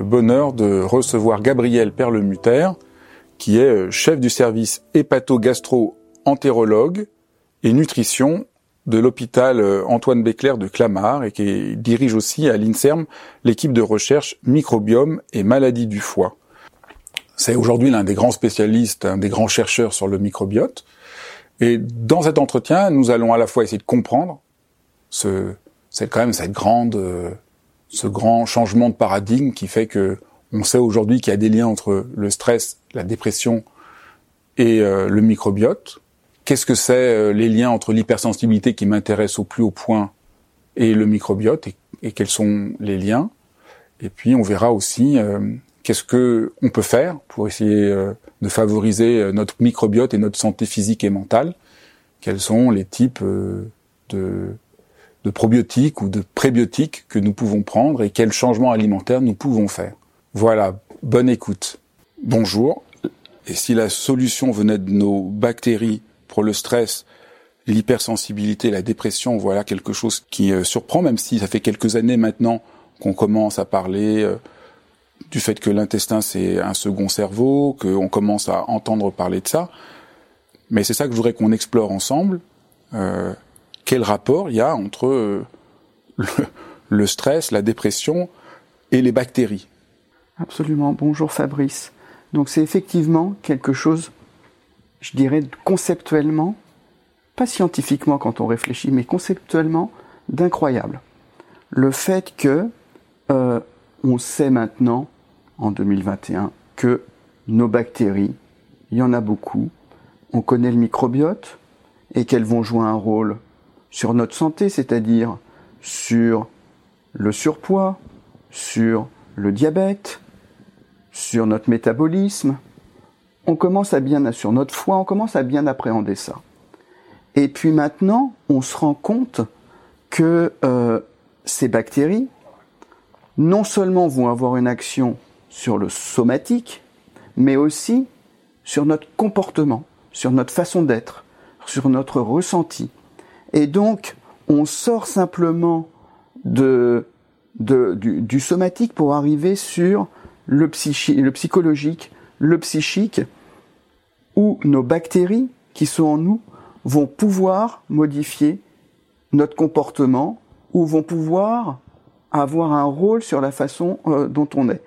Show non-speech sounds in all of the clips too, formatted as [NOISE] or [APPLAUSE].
le bonheur de recevoir Gabriel Perlemuter, qui est euh, chef du service hépato-gastro-entérologue et nutrition de l'hôpital euh, Antoine Béclair de Clamart et qui dirige aussi à l'INSERM l'équipe de recherche microbiome et maladies du foie. C'est aujourd'hui l'un des grands spécialistes, un des grands chercheurs sur le microbiote. Et dans cet entretien, nous allons à la fois essayer de comprendre ce, quand même cette grande euh, ce grand changement de paradigme qui fait que on sait aujourd'hui qu'il y a des liens entre le stress, la dépression et euh, le microbiote. Qu'est-ce que c'est euh, les liens entre l'hypersensibilité qui m'intéresse au plus haut point et le microbiote et, quels sont les liens? Et puis on verra aussi euh, qu'est-ce que on peut faire pour essayer de favoriser notre microbiote et notre santé physique et mentale. Quels sont les types de de probiotiques ou de prébiotiques que nous pouvons prendre et quels changements alimentaires nous pouvons faire. Voilà, bonne écoute. Bonjour. Et si la solution venait de nos bactéries pour le stress, l'hypersensibilité, la dépression, voilà quelque chose qui euh, surprend, même si ça fait quelques années maintenant qu'on commence à parler euh, du fait que l'intestin c'est un second cerveau, qu'on commence à entendre parler de ça. Mais c'est ça que je voudrais qu'on explore ensemble. Euh, quel rapport il y a entre euh, le, stress, la dépression et les bactéries. Absolument. Bonjour Fabrice. Donc c'est effectivement quelque chose, je dirais conceptuellement, pas scientifiquement quand on réfléchit, mais conceptuellement d'incroyable. Le fait que euh, on sait maintenant, en 2021, que nos bactéries, il y en a beaucoup, on connaît le microbiote et qu'elles vont jouer un rôle sur notre santé, c'est-à-dire sur le surpoids, sur le diabète, sur notre métabolisme. On commence à bien, sur notre foie, on commence à bien appréhender ça. Et puis maintenant, on se rend compte que euh, ces bactéries, non seulement vont avoir une action sur le somatique, mais aussi sur notre comportement, sur notre façon d'être, sur notre ressenti. Et donc, on sort simplement du, somatique pour arriver sur le, le psychologique, le psychique, où nos bactéries qui sont en nous vont pouvoir modifier notre comportement ou vont pouvoir avoir un rôle sur la façon euh, dont on est.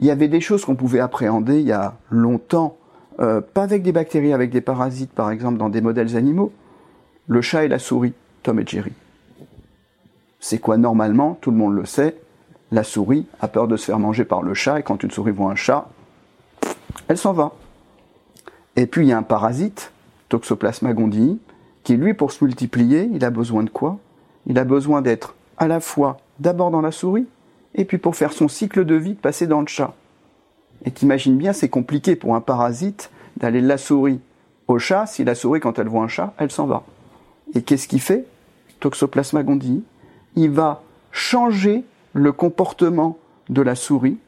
Il y avait des choses qu'on pouvait appréhender il y a longtemps, euh, pas avec des bactéries, avec des parasites par exemple dans des modèles animaux, le chat et la souris, Tom et Jerry. C'est quoi normalement Tout le monde le sait. La souris a peur de se faire manger par le chat et quand une souris voit un chat, elle s'en va. Et puis il y a un parasite, Toxoplasma gondii, qui lui pour se multiplier, il a besoin de quoi? Il a besoin d'être à la fois d'abord dans la souris et puis pour faire son cycle de vie de passer dans le chat. Et t'imagines bien, c'est compliqué pour un parasite d'aller de la souris au chat si la souris quand elle voit un chat, elle s'en va. Et qu'est-ce qu'il fait? Toxoplasma gondii, il va changer le comportement de la souris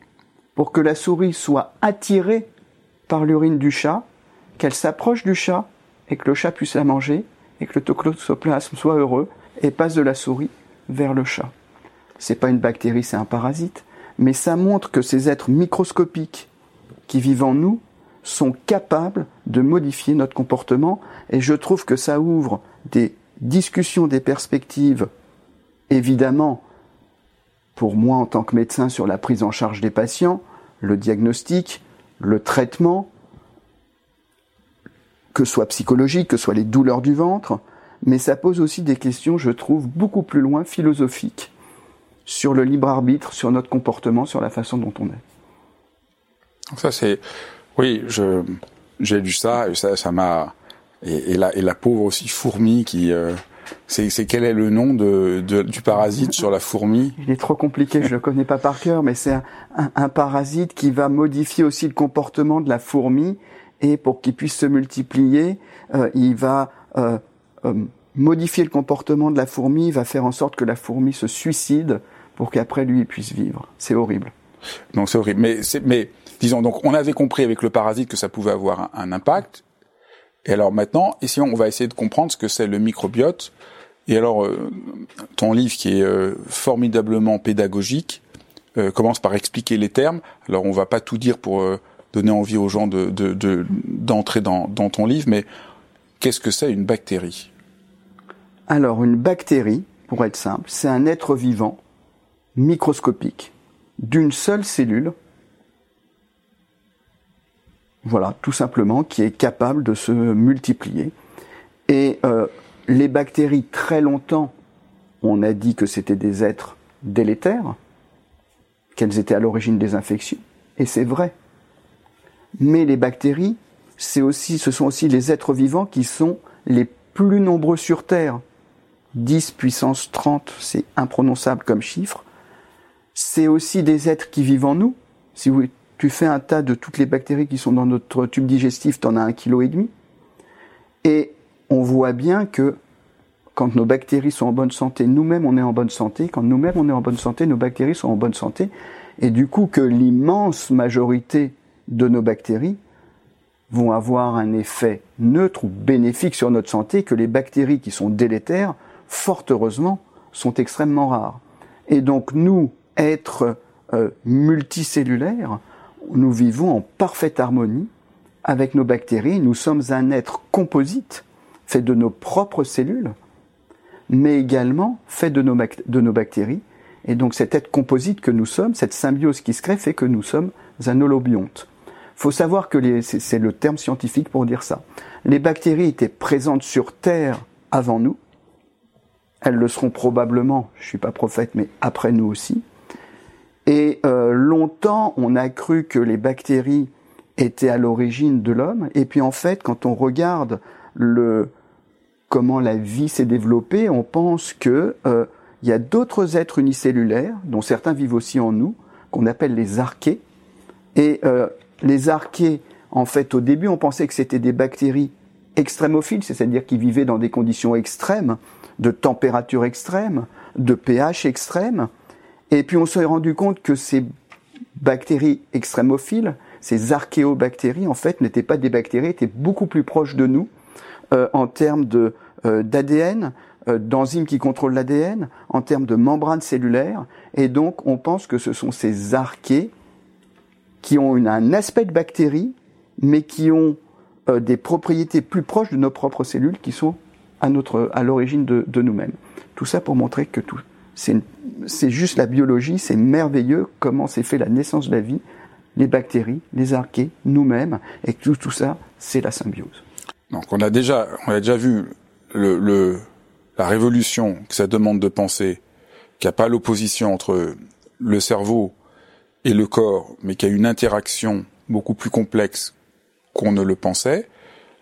pour que la souris soit attirée par l'urine du chat, qu'elle s'approche du chat et que le chat puisse la manger et que le toxoplasme soit heureux et passe de la souris vers le chat. C'est pas une bactérie, c'est un parasite, mais ça montre que ces êtres microscopiques qui vivent en nous sont capables de modifier notre comportement et je trouve que ça ouvre des discussions, des perspectives, évidemment, pour moi en tant que médecin sur la prise en charge des patients, le diagnostic, le traitement, que soit psychologique, que soit les douleurs du ventre, mais ça pose aussi des questions, je trouve, beaucoup plus loin philosophiques sur le libre arbitre, sur notre comportement, sur la façon dont on est. Ça c'est, oui, j'ai lu ça et ça ça m'a et, la et la pauvre aussi fourmi qui euh, c'est quel est le nom de, du parasite sur la fourmi? Il est trop compliqué, je le connais pas par cœur, mais c'est un, un, parasite qui va modifier aussi le comportement de la fourmi et pour qu'il puisse se multiplier, euh, il va euh, euh, modifier le comportement de la fourmi, il va faire en sorte que la fourmi se suicide pour qu'après lui il puisse vivre. C'est horrible. Donc c'est horrible. Mais, mais disons donc on avait compris avec le parasite que ça pouvait avoir un, un impact. Et alors maintenant, on va essayer de comprendre ce que c'est le microbiote. Et alors euh, ton livre qui est euh, formidablement pédagogique commence par expliquer les termes. Alors on va pas tout dire pour donner envie aux gens de, d'entrer dans, dans ton livre, mais qu'est-ce que c'est une bactérie? Alors une bactérie, pour être simple, c'est un être vivant microscopique d'une seule cellule, voilà, tout simplement, qui est capable de se multiplier. Et euh, les bactéries, très longtemps, on a dit que c'était des êtres délétères, qu'elles étaient à l'origine des infections, et c'est vrai. Mais les bactéries, c'est aussi, ce sont aussi les êtres vivants qui sont les plus nombreux sur Terre. 10 puissance 30, c'est imprononçable comme chiffre. C'est aussi des êtres qui vivent en nous. Si tu fais un tas de toutes les bactéries qui sont dans notre tube digestif, tu en as un kilo et demi. Et on voit bien que quand nos bactéries sont en bonne santé, nous-mêmes on est en bonne santé. Quand nous-mêmes on est en bonne santé, nos bactéries sont en bonne santé. Et du coup que l'immense majorité de nos bactéries vont avoir un effet neutre ou bénéfique sur notre santé que les bactéries qui sont délétères, fort heureusement, sont extrêmement rares. Et donc nous, êtres euh, multicellulaires, nous vivons en parfaite harmonie avec nos bactéries. Nous sommes un être composite, fait de nos propres cellules, mais également fait de nos, bactéries. Et donc cet être composite que nous sommes, cette symbiose qui se crée, fait que nous sommes un holobionte faut savoir que c'est le terme scientifique pour dire ça. Les bactéries étaient présentes sur Terre avant nous. Elles le seront probablement, je suis pas prophète, mais après nous aussi. Et euh, longtemps, on a cru que les bactéries étaient à l'origine de l'homme. Et puis en fait, quand on regarde le comment la vie s'est développée, on pense que euh, il y a d'autres êtres unicellulaires, dont certains vivent aussi en nous, qu'on appelle les archées. Et euh, les archées, en fait, au début, on pensait que c'était des bactéries extrémophiles, c'est-à-dire qui vivaient dans des conditions extrêmes, de température extrême, de pH extrême. Et puis on s'est rendu compte que ces bactéries extrémophiles, ces archéobactéries, en fait, n'étaient pas des bactéries, étaient beaucoup plus proches de nous euh, en termes de euh, d'ADN, euh, d'enzymes qui contrôlent l'ADN, en termes de membranes cellulaires. Et donc, on pense que ce sont ces archées qui ont une, un aspect de bactéries, mais qui ont euh, des propriétés plus proches de nos propres cellules qui sont à, notre, à l'origine de, de nous-mêmes. Tout ça pour montrer que tout, c'est, c'est juste la biologie, c'est merveilleux comment s'est fait la naissance de la vie, les bactéries, les archées, nous-mêmes, et tout, tout ça, c'est la symbiose. Donc on a déjà, on a déjà vu la révolution que ça demande de penser, qu'il n'y a pas l'opposition entre le cerveau et le corps, mais qu'il y a une interaction beaucoup plus complexe qu'on ne le pensait.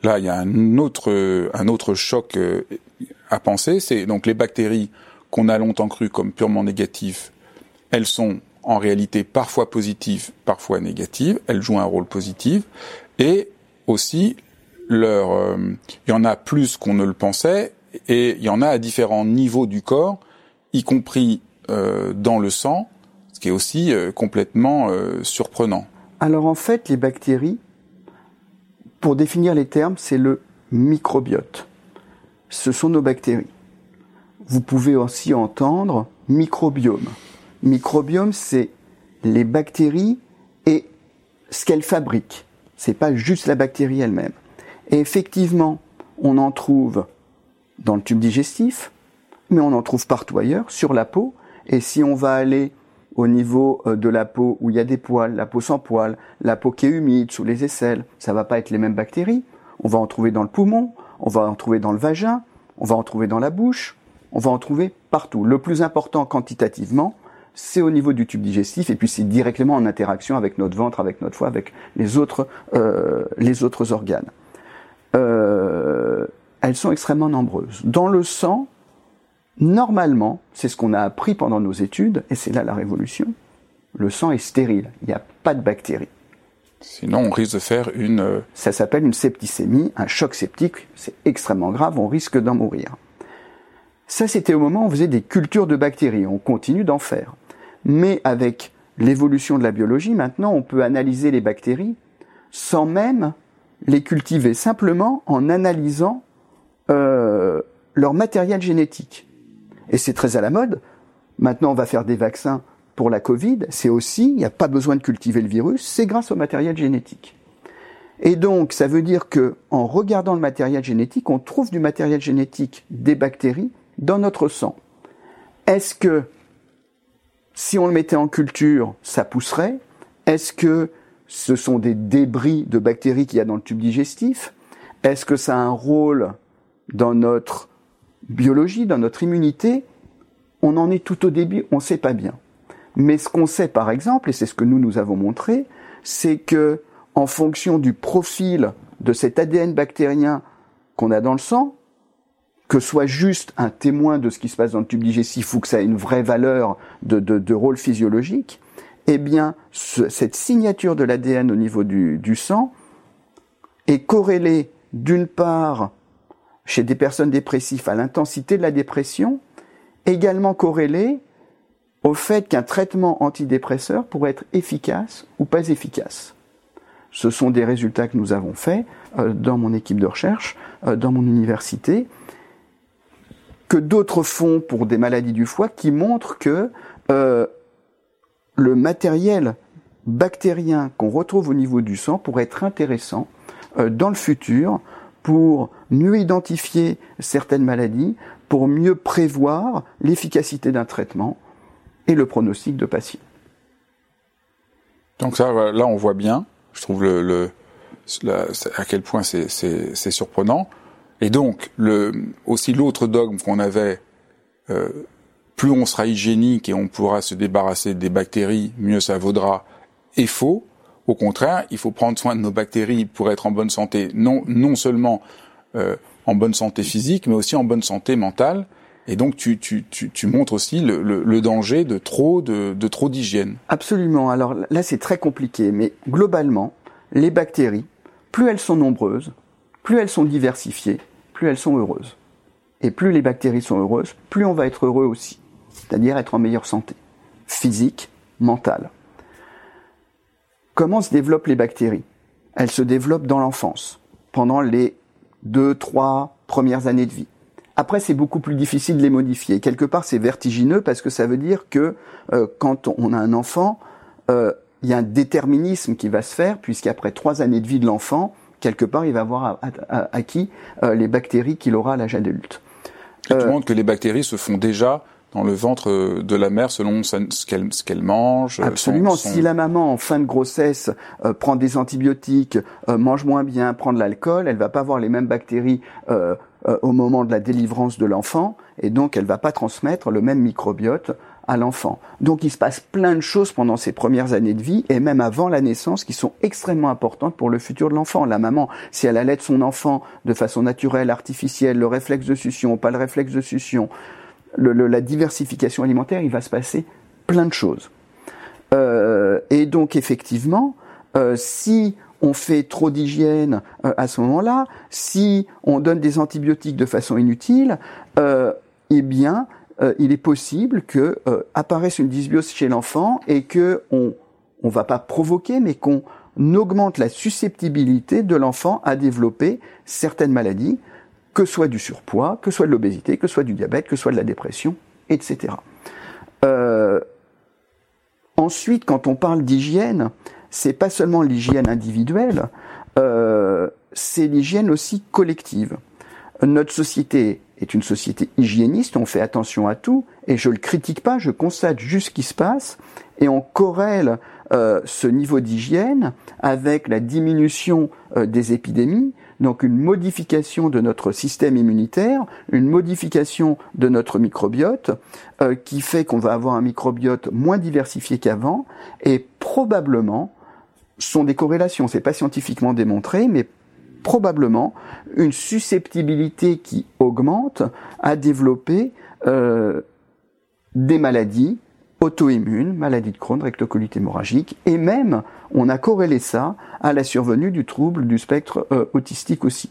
Là, il y a un autre, un autre choc euh, à penser. C'est donc les bactéries qu'on a longtemps cru comme purement négatives. Elles sont en réalité parfois positives, parfois négatives. Elles jouent un rôle positif. Et aussi, leur, euh, il y en a plus qu'on ne le pensait. Et il y en a à différents niveaux du corps, y compris euh, dans le sang, ce qui est aussi euh, complètement euh, surprenant. Alors en fait, les bactéries, pour définir les termes, c'est le microbiote. Ce sont nos bactéries. Vous pouvez aussi entendre microbiome. Microbiome, c'est les bactéries et ce qu'elles fabriquent. C'est pas juste la bactérie elle-même. Et effectivement, on en trouve dans le tube digestif, mais on en trouve partout ailleurs, sur la peau. Et si on va aller au niveau euh, de la peau où il y a des poils, la peau sans poils, la peau qui est humide, sous les aisselles, ça va pas être les mêmes bactéries. on va en trouver dans le poumon, on va en trouver dans le vagin, on va en trouver dans la bouche, on va en trouver partout. Le plus important quantitativement, c'est au niveau du tube digestif et puis c'est directement en interaction avec notre ventre, avec notre foie, avec les autres, euh, les autres organes. Euh, elles sont extrêmement nombreuses. Dans le sang, normalement, c'est ce qu'on a appris pendant nos études, et c'est là la révolution, le sang est stérile, il n'y a pas de bactéries. Sinon, on risque de faire une... Euh, Ça s'appelle une septicémie, un choc septique, c'est extrêmement grave, on risque d'en mourir. Ça, c'était au moment où on faisait des cultures de bactéries, on continue d'en faire. Mais avec l'évolution de la biologie, maintenant, on peut analyser les bactéries sans même les cultiver, simplement en analysant euh, leur matériel génétique. Et c'est très à la mode. Maintenant, on va faire des vaccins pour la Covid. C'est aussi, il n'y a pas besoin de cultiver le virus, c'est grâce au matériel génétique. Et donc, ça veut dire que, en regardant le matériel génétique, on trouve du matériel génétique des bactéries dans notre sang. Est-ce que, si on le mettait en culture, ça pousserait? Est-ce que ce sont des débris de bactéries qu'il y a dans le tube digestif? Est-ce que ça a un rôle dans notre biologie, dans notre immunité? On en est tout au début, on ne sait pas bien. Mais ce qu'on sait par exemple, et c'est ce que nous nous avons montré, c'est que en fonction du profil de cet ADN bactérien qu'on a dans le sang, que soit juste un témoin de ce qui se passe dans le tube digestif ou que ça ait une vraie valeur de, de, rôle physiologique, eh bien, cette signature de l'ADN au niveau du, du sang est corrélée d'une part chez des personnes dépressives à l'intensité de la dépression, également corrélée au fait qu'un traitement antidépresseur pourrait être efficace ou pas efficace. Ce sont des résultats que nous avons faits euh, dans mon équipe de recherche, euh, dans mon université, que d'autres font pour des maladies du foie qui montrent que euh, le matériel bactérien qu'on retrouve au niveau du sang pourrait être intéressant euh, dans le futur pour mieux identifier certaines maladies, pour mieux prévoir l'efficacité d'un traitement et le pronostic de patient. Donc ça, là, on voit bien. Je trouve le, à quel point c'est surprenant. Et donc, aussi l'autre dogme qu'on avait, euh, plus on sera hygiénique et on pourra se débarrasser des bactéries, mieux ça vaudra, est faux. Au contraire, il faut prendre soin de nos bactéries pour être en bonne santé, non, non seulement euh, en bonne santé physique, mais aussi en bonne santé mentale. Et donc, tu, tu, tu, montres aussi le, danger de trop de, de trop d'hygiène. Absolument. Alors là, c'est très compliqué, mais globalement, les bactéries, plus elles sont nombreuses, plus elles sont diversifiées, plus elles sont heureuses. Et plus les bactéries sont heureuses, plus on va être heureux aussi. C'est-à-dire être en meilleure santé, physique, mentale. Comment se développent les bactéries? Elles se développent dans l'enfance, pendant les deux, trois premières années de vie. Après, c'est beaucoup plus difficile de les modifier. Quelque part, c'est vertigineux parce que ça veut dire que euh, quand on a un enfant, euh, il y a un déterminisme qui va se faire, puisqu'après trois années de vie de l'enfant, quelque part, il va avoir acquis euh, les bactéries qu'il aura à l'âge adulte. tu euh, montres que les bactéries se font déjà dans le ventre de la mère selon ce qu'elle ce qu'elle mange. Absolument. Si la maman en fin de grossesse euh, prend des antibiotiques, mange moins bien, prend de l'alcool, elle va pas avoir les mêmes bactéries au moment de la délivrance de l'enfant, et donc elle va pas transmettre le même microbiote l'enfant. Donc il se passe plein de choses pendant ces premières années de vie et même avant la naissance qui sont extrêmement importantes pour le futur de l'enfant. La maman, si elle allait son enfant de façon naturelle, artificielle, le réflexe de succion, pas le réflexe de succion, la diversification alimentaire, il va se passer plein de choses. Euh, et donc effectivement, euh, si on fait trop d'hygiène euh, à ce moment-là, si on donne des antibiotiques de façon inutile, eh bien, euh, il est possible que euh, une dysbiose chez l'enfant et que on on va pas provoquer, mais qu'on augmente la susceptibilité de l'enfant à développer certaines maladies, que soit du surpoids, que soit de l'obésité, que soit du diabète, que soit de la dépression, etc. Euh, ensuite, quand on parle d'hygiène, c'est pas seulement l'hygiène individuelle, euh, c'est l'hygiène aussi collective. Notre société est une société hygiéniste, on fait attention à tout, et je le critique pas, je constate juste ce qui se passe, et on corrèle euh, ce niveau d'hygiène avec la diminution euh, des épidémies. Donc une modification de notre système immunitaire, une modification de notre microbiote, euh, qui fait qu'on va avoir un microbiote moins diversifié qu'avant, et probablement sont des corrélations. C'est pas scientifiquement démontré, mais probablement une susceptibilité qui augmente à développer euh, des maladies auto-immunes, maladies de Crohn, rectocolite hémorragique, et même on a corrélé ça à la survenue du trouble du spectre euh, autistique aussi.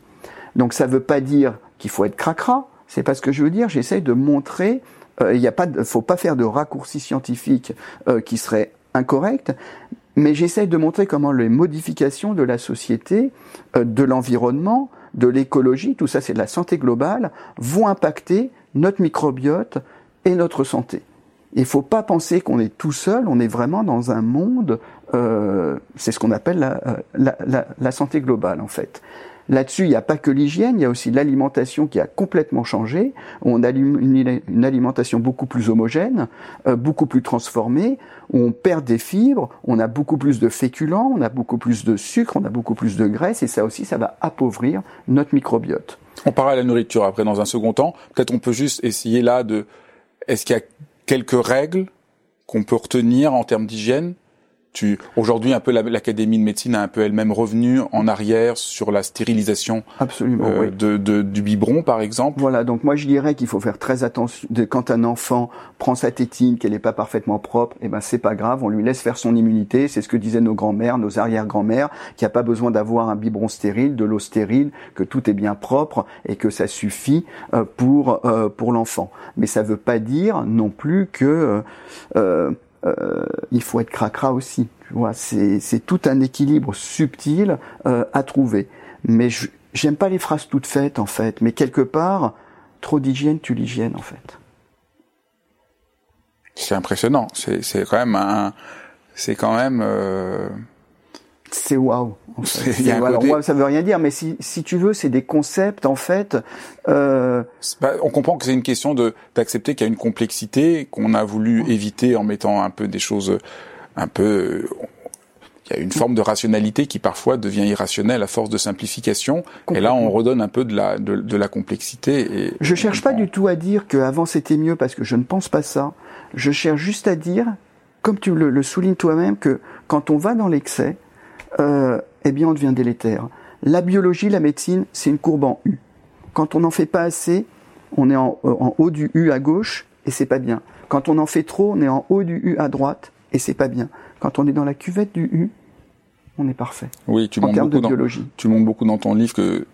Donc ça ne veut pas dire qu'il faut être cracra, c'est pas ce que je veux dire. J'essaye de montrer, euh, il ne a pas, faut pas faire de raccourcis scientifiques euh, qui seraient incorrects, mais j'essaye de montrer comment les modifications de la société, de l'environnement, de l'écologie, tout ça c'est de la santé globale, vont impacter notre microbiote et notre santé. Il faut pas penser qu'on est tout seul, on est vraiment dans un monde, euh, c'est ce qu'on appelle la, euh, la, la, santé globale en fait. Là-dessus, il n'y a pas que l'hygiène, il y a aussi l'alimentation qui a complètement changé. On a une, alimentation beaucoup plus homogène, euh, beaucoup plus transformée, on perd des fibres, on a beaucoup plus de féculents, on a beaucoup plus de sucre, on a beaucoup plus de graisse, et ça aussi, ça va appauvrir notre microbiote. On parlera à la nourriture après dans un second temps. Peut-être on peut juste essayer là de... Est-ce qu'il y a quelques règles qu'on peut retenir en termes d'hygiène tu aujourd'hui un peu l'académie de médecine a un peu elle-même revenu en arrière sur la stérilisation Absolument, euh, de, de, du biberon par exemple. Voilà, donc moi je dirais qu'il faut faire très attention de, quand un enfant prend sa tétine qu'elle n'est pas parfaitement propre, et eh ben c'est pas grave, on lui laisse faire son immunité, c'est ce que disaient nos grands-mères, nos arrière-grands-mères, qu'il n'y a pas besoin d'avoir un biberon stérile, de l'eau stérile, que tout est bien propre et que ça suffit euh, pour euh, pour l'enfant. Mais ça veut pas dire non plus que euh, il faut être cracra aussi. Tu vois, c'est, c'est tout un équilibre subtil euh, à trouver. Mais j'aime pas les phrases toutes faites en fait. Mais quelque part, trop d'hygiène tue l'hygiène en fait. C'est impressionnant. C'est, c'est quand même un, c'est quand même. Euh c'est waouh. Alors moi, ça veut rien dire, mais si, si tu veux, c'est des concepts en fait. Euh... On comprend que c'est une question de d'accepter qu'il y a une complexité qu'on a voulu éviter en mettant un peu des choses un peu. Il y a une forme de rationalité qui parfois devient irrationnelle à force de simplification. Et là, on redonne un peu de la de, de la complexité. Et je cherche pas du tout à dire qu'avant c'était mieux parce que je ne pense pas ça. Je cherche juste à dire, comme tu le, le soulignes toi-même, que quand on va dans l'excès, euh, eh bien on devient délétère. La biologie, la médecine, c'est une courbe en U. Quand on n'en fait pas assez, on est en, euh, en, haut du U à gauche et c'est pas bien. Quand on en fait trop, on est en haut du U à droite et c'est pas bien. Quand on est dans la cuvette du U, on est parfait. Oui, tu montres beaucoup dans, tu montres beaucoup dans ton livre que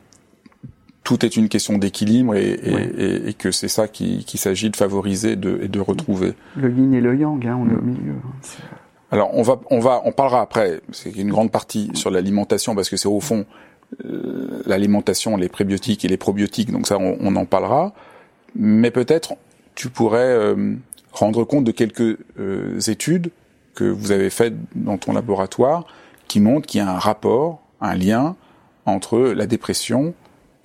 tout est une question d'équilibre et, et, et, que c'est ça qu'il qui s'agit de favoriser de, et de retrouver. Le yin et le yang, hein, on est au milieu. Hein, alors on va, on va, on parlera après. C'est une grande partie sur l'alimentation parce que c'est au fond euh, l'alimentation, les prébiotiques et les probiotiques. Donc ça, on, on en parlera. Mais peut-être tu pourrais euh, rendre compte de quelques euh, études que vous avez faites dans ton laboratoire qui montrent qu'il y a un rapport, un lien entre la dépression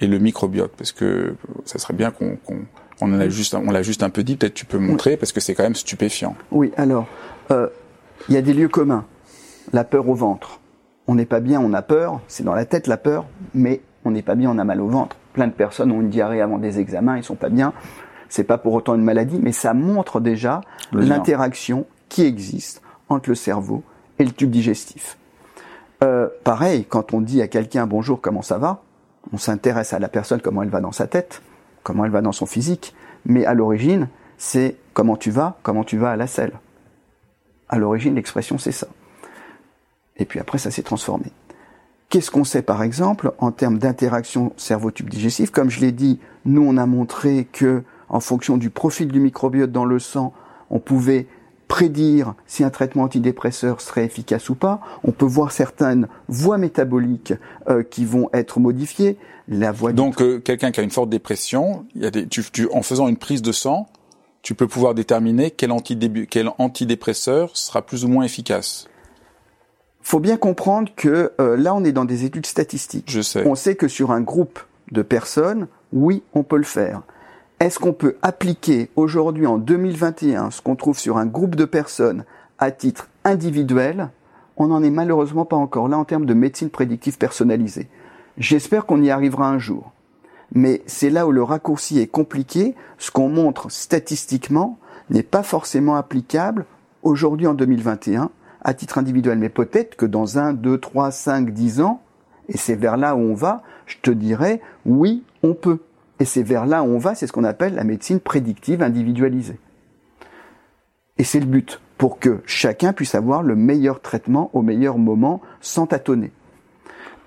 et le microbiote, parce que ça serait bien qu'on on en a juste, on l'a juste un peu dit. Peut-être tu peux montrer parce que c'est quand même stupéfiant. Oui, alors. Euh, il y a des lieux communs. La peur au ventre. On n'est pas bien, on a peur. C'est dans la tête la peur, mais on n'est pas bien, on a mal au ventre. Plein de personnes ont une diarrhée avant des examens, ils sont pas bien. C'est pas pour autant une maladie, mais ça montre déjà l'interaction qui existe entre le cerveau et le tube digestif. Euh, pareil, quand on dit à quelqu'un bonjour, comment ça va? On s'intéresse à la personne, comment elle va dans sa tête, comment elle va dans son physique, mais à l'origine, c'est comment tu vas, comment tu vas à la selle. À l'origine, l'expression, c'est ça. Et puis après, ça s'est transformé. Qu'est-ce qu'on sait, par exemple, en termes d'interaction cerveau-tube digestif? Comme je l'ai dit, nous, on a montré que, en fonction du profil du microbiote dans le sang, on pouvait prédire si un traitement antidépresseur serait efficace ou pas. On peut voir certaines voies métaboliques euh, qui vont être modifiées. La voie Donc, euh, quelqu'un qui a une forte dépression, il y a des, tu, tu, en faisant une prise de sang, tu peux pouvoir déterminer quel, quel antidépresseur sera plus ou moins efficace. Faut bien comprendre que euh, là, on est dans des études statistiques. Je sais. On sait que sur un groupe de personnes, oui, on peut le faire. Est-ce qu'on peut appliquer aujourd'hui, en 2021, ce qu'on trouve sur un groupe de personnes à titre individuel? On n'en est malheureusement pas encore là en termes de médecine prédictive personnalisée. J'espère qu'on y arrivera un jour. Mais c'est là où le raccourci est compliqué. Ce qu'on montre statistiquement n'est pas forcément applicable aujourd'hui en 2021 à titre individuel. Mais peut-être que dans un, deux, trois, cinq, dix ans, et c'est vers là où on va, je te dirais, oui, on peut. Et c'est vers là où on va, c'est ce qu'on appelle la médecine prédictive individualisée. Et c'est le but, pour que chacun puisse avoir le meilleur traitement au meilleur moment sans tâtonner.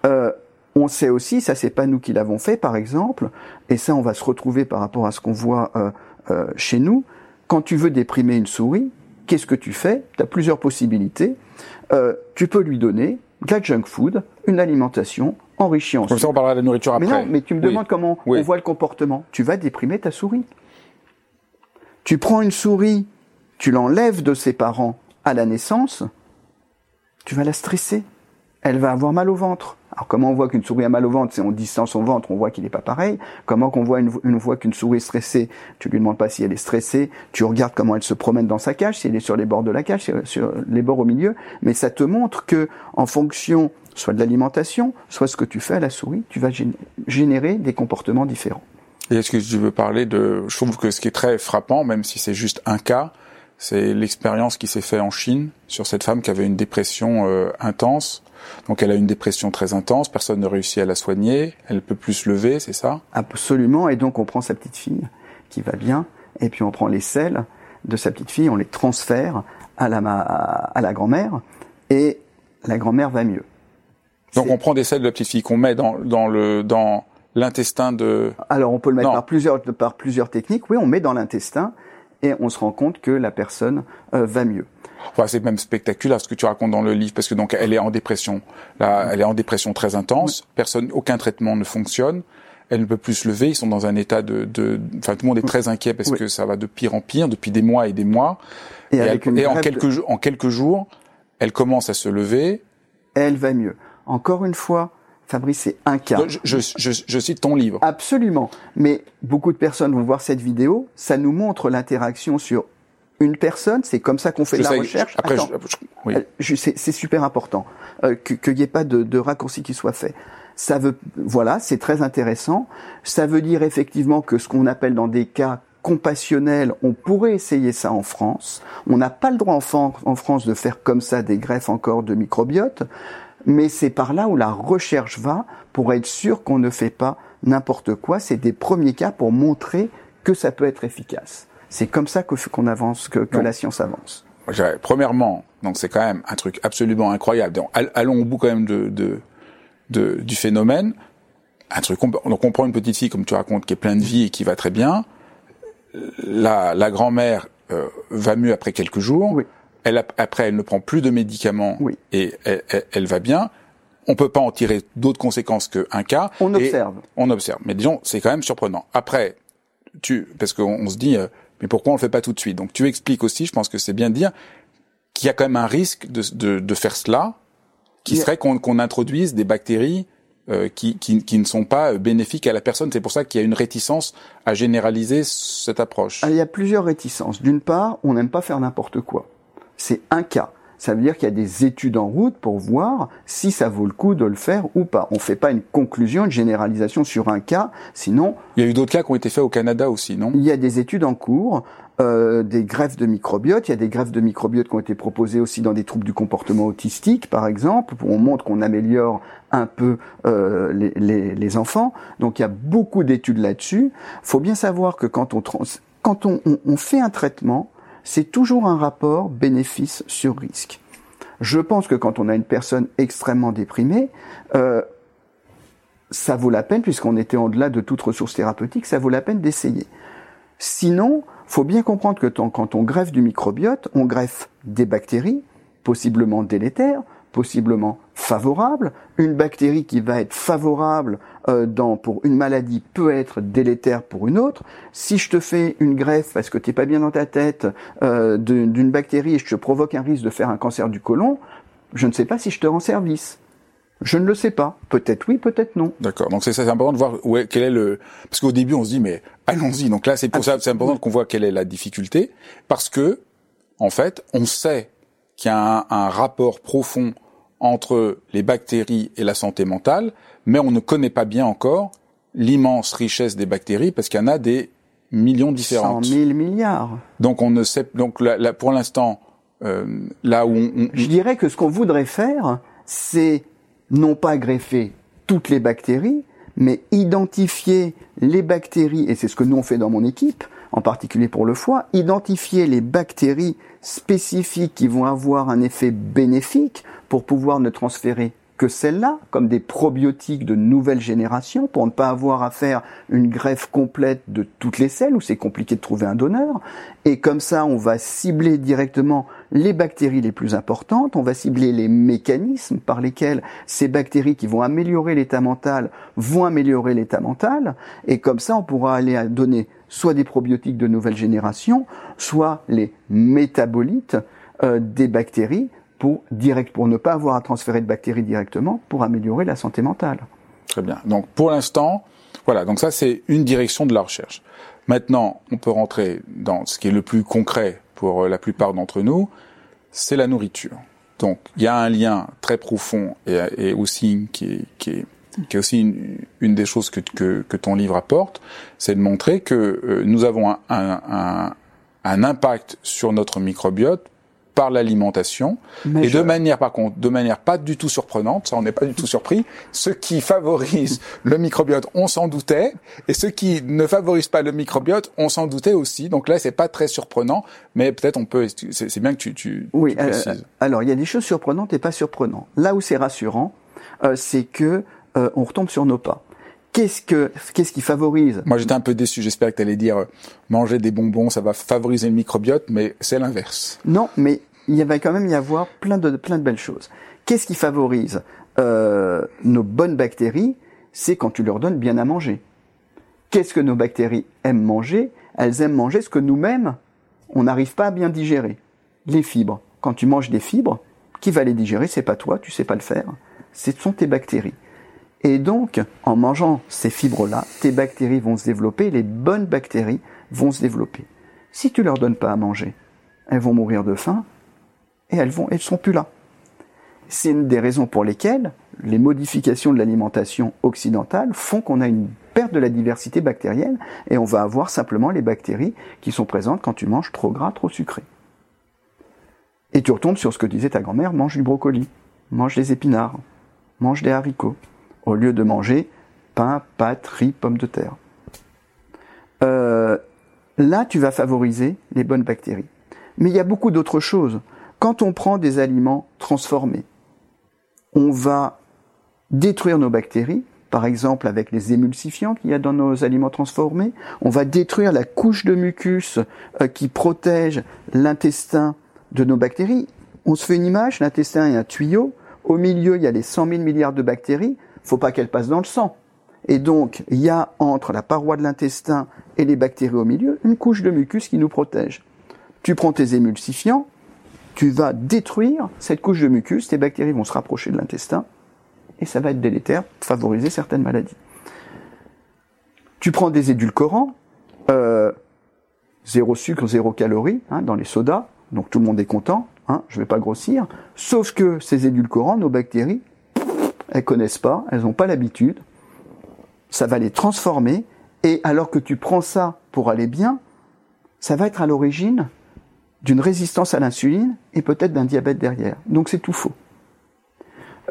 Euh, on sait aussi, ça c'est pas nous qui l'avons fait par exemple, et ça on va se retrouver par rapport à ce qu'on voit euh, euh, chez nous, quand tu veux déprimer une souris, qu'est-ce que tu fais? Tu as plusieurs possibilités. Euh, tu peux lui donner de la junk food, une alimentation enrichie en Comme ça, on parlera de la nourriture après. Mais non, mais tu me Oui. demandes comment Oui. on voit le comportement. Tu vas déprimer ta souris. Tu prends une souris, tu l'enlèves de ses parents à la naissance, tu vas la stresser. Elle va avoir mal au ventre. Alors comment on voit qu'une souris a mal au ventre? C'est on distance son ventre, on voit qu'il n'est pas pareil. Comment qu'on voit une, une qu'une souris est stressée? Tu lui demandes pas si elle est stressée. Tu regardes comment elle se promène dans sa cage, si elle est sur les bords de la cage, sur- les bords au milieu. Mais ça te montre que en fonction soit de l'alimentation, soit ce que tu fais à la souris, tu vas gén- générer des comportements différents. Et est-ce que tu veux parler de... Je trouve que ce qui est très frappant, même si c'est juste un cas, c'est l'expérience qui s'est faite en Chine sur cette femme qui avait une dépression euh, intense. Donc elle a une dépression très intense, personne ne réussit à la soigner, elle peut plus se lever, c'est ça? Absolument. Et donc on prend sa petite fille qui va bien, et puis on prend les selles de sa petite fille, on les transfère à la, ma- à la grand-mère, et la grand-mère va mieux. Donc on prend des selles de la petite fille qu'on met dans, dans le dans l'intestin de... Alors on peut le mettre Non. par plusieurs, par plusieurs techniques. Oui, on met dans l'intestin et on se rend compte que la personne euh, va mieux. Enfin, c'est même spectaculaire ce que tu racontes dans le livre parce que donc elle est en dépression. Là, elle est en dépression très intense. Personne, aucun traitement ne fonctionne. Elle ne peut plus se lever. Ils sont dans un état de, de, enfin tout le monde est très inquiet parce Oui. que ça va de pire en pire depuis des mois et des mois. Et, Et, avec elle- une et en greffe de- quelques jours, en quelques jours, elle commence à se lever. elle va mieux. Encore une fois, Fabrice, c'est un cas. Je, je, je- je cite ton livre. Absolument. Mais beaucoup de personnes vont voir cette vidéo. Ça nous montre l'interaction sur une personne. C'est comme ça qu'on fait de la sais- recherche. Après, oui. Euh, c'est super important euh, que- qu'il n'y ait pas de, de raccourci qui soit fait. Ça veut, voilà, c'est très intéressant. Ça veut dire effectivement que ce qu'on appelle dans des cas compassionnels, on pourrait essayer ça en France. On n'a pas le droit en France de faire comme ça des greffes encore de microbiote, mais c'est par là où la recherche va pour être sûr qu'on ne fait pas n'importe quoi. C'est des premiers cas pour montrer que ça peut être efficace. C'est comme ça que qu'on avance, que, la science avance. Premièrement, donc c'est quand même un truc absolument incroyable. Donc, allons au bout quand même de, de, de- du phénomène. Un truc, on, donc on prend une petite fille comme tu racontes qui est pleine de vie et qui va très bien. La, la grand-mère euh, va mieux après quelques jours. Oui. Elle a- après, elle ne prend plus de médicaments Oui. et elle, elle- elle va bien. On peut pas en tirer d'autres conséquences qu'un cas. On observe. On observe. Mais disons, c'est quand même surprenant. Après, tu, parce qu'on on se dit, euh, mais pourquoi on le fait pas tout de suite? Donc tu expliques aussi, je pense que c'est bien de dire qu'il y a quand même un risque de, de, de faire cela, qui serait qu'on qu'on introduise des bactéries euh, qui, qui, qui ne sont pas bénéfiques à la personne. C'est pour ça qu'il y a une réticence à généraliser cette approche. Ah, Il y a plusieurs réticences. D'une part, on n'aime pas faire n'importe quoi. C'est un cas. Ça veut dire qu'il y a des études en route pour voir si ça vaut le coup de le faire ou pas. On ne fait pas une conclusion, une généralisation sur un cas, sinon Il y a eu d'autres cas qui ont été faits au Canada aussi, non? Il y a des études en cours, euh, des greffes de microbiote. Il y a des greffes de microbiote qui ont été proposées aussi dans des troubles du comportement autistique, par exemple, où on montre qu'on améliore un peu euh, les, les- les enfants. Donc il y a beaucoup d'études là-dessus. faut bien savoir que quand on, trans- quand on, on- on fait un traitement, c'est toujours un rapport bénéfice sur risque. Je pense que quand on a une personne extrêmement déprimée, euh, ça vaut la peine, puisqu'on était en-delà de toute ressource thérapeutique, ça vaut la peine d'essayer. Sinon, faut bien comprendre que quand on greffe du microbiote, on greffe des bactéries, possiblement délétères, possiblement favorables. Une bactérie qui va être favorable euh, dans, pour une maladie peut être délétère pour une autre. Si je te fais une greffe parce que t'es pas bien dans ta tête euh, d'une bactérie et je te provoque un risque de faire un cancer du côlon, je ne sais pas si je te rends service. Je ne le sais pas. Peut-être oui, peut-être non. D'accord. Donc c'est ça, c'est important de voir où est, quel est le parce qu'au début on se dit mais allons-y. Donc là c'est pour ça c'est important qu'on voit quelle est la difficulté parce que en fait on sait qu'il y a un, un rapport profond entre les bactéries et la santé mentale, mais on ne connaît pas bien encore l'immense richesse des bactéries parce qu'il y en a des millions différentes. 100 000 milliards. Donc on ne sait donc là, là, pour l'instant euh, là où on, Je dirais que ce qu'on voudrait faire, c'est non pas greffer toutes les bactéries, mais identifier les bactéries, et c'est ce que nous on fait dans mon équipe, en particulier pour le foie, identifier les bactéries spécifiques qui vont avoir un effet bénéfique pour pouvoir ne transférer que celles-là, comme des probiotiques de nouvelle génération, pour ne pas avoir à faire une greffe complète de toutes les selles, où c'est compliqué de trouver un donneur. Et comme ça, on va cibler directement les bactéries les plus importantes, on va cibler les mécanismes par lesquels ces bactéries qui vont améliorer l'état mental vont améliorer l'état mental, et comme ça, on pourra aller donner soit des probiotiques de nouvelle génération, soit les métabolites euh, des bactéries pour, direct, pour ne pas avoir à transférer de bactéries directement pour améliorer la santé mentale. Très bien. Donc pour l'instant, voilà, donc ça c'est une direction de la recherche. Maintenant, on peut rentrer dans ce qui est le plus concret pour euh, la plupart d'entre nous, c'est la nourriture. Donc il y a un lien très profond et, aussi qui est, qui est, qui est aussi une, des choses que, que, ton livre apporte, c'est de montrer que euh, nous avons un, un, un impact sur notre microbiote par l'alimentation. Et de manière par contre de manière pas du tout surprenante ça on n'est pas du tout surpris ce qui favorise [LAUGHS] le microbiote on s'en doutait et ce qui ne favorise pas le microbiote on s'en doutait aussi. Donc là c'est pas très surprenant mais peut-être on peut c'est bien que tu, tu oui tu euh, alors il y a des choses surprenantes et pas surprenantes. Là où c'est rassurant euh, c'est que euh, on retombe sur nos pas qu'est-ce que qu'est-ce qui favorise Moi, j'étais un peu déçu. J'espère que tu allais dire euh, manger des bonbons, ça va favoriser le microbiote, mais c'est l'inverse. Non, mais il va quand même y avoir plein de plein de belles choses. Qu'est-ce qui favorise euh, nos bonnes bactéries? C'est quand tu leur donnes bien à manger. Qu'est-ce que nos bactéries aiment manger? Elles aiment manger ce que nous-mêmes on n'arrive pas à bien digérer. Les fibres. Quand tu manges des fibres, qui va les digérer? C'est pas toi, tu sais pas le faire. Ce sont tes bactéries. Et donc, en mangeant ces fibres-là, tes bactéries vont se développer, les bonnes bactéries vont se développer. Si tu leur donnes pas à manger, elles vont mourir de faim et elles vont, elles sont plus là. C'est une des raisons pour lesquelles les modifications de l'alimentation occidentale font qu'on a une perte de la diversité bactérienne et on va avoir simplement les bactéries qui sont présentes quand tu manges trop gras, trop sucré. Et tu retombes sur ce que disait ta grand-mère, mange du brocoli, mange des épinards, mange des haricots au lieu de manger pain, pâtes, riz, pommes de terre. Euh, là, tu vas favoriser les bonnes bactéries. Mais il y a beaucoup d'autres choses. Quand on prend des aliments transformés, on va détruire nos bactéries, par exemple avec les émulsifiants qu'il y a dans nos aliments transformés. On va détruire la couche de mucus euh, qui protège l'intestin de nos bactéries. On se fait une image, l'intestin est un tuyau. Au milieu, il y a les 100 000 milliards de bactéries faut pas qu'elle passe dans le sang. Et donc, il y a entre la paroi de l'intestin et les bactéries au milieu une couche de mucus qui nous protège. Tu prends tes émulsifiants, tu vas détruire cette couche de mucus, tes bactéries vont se rapprocher de l'intestin, et ça va être délétère, favoriser certaines maladies. Tu prends des édulcorants, euh, zéro sucre, zéro calorie, hein, dans les sodas, donc tout le monde est content, hein, je vais pas grossir, sauf que ces édulcorants, nos bactéries, elles connaissent pas, elles n'ont pas l'habitude. Ça va les transformer. Et alors que tu prends ça pour aller bien, ça va être à l'origine d'une résistance à l'insuline et peut-être d'un diabète derrière. Donc c'est tout faux.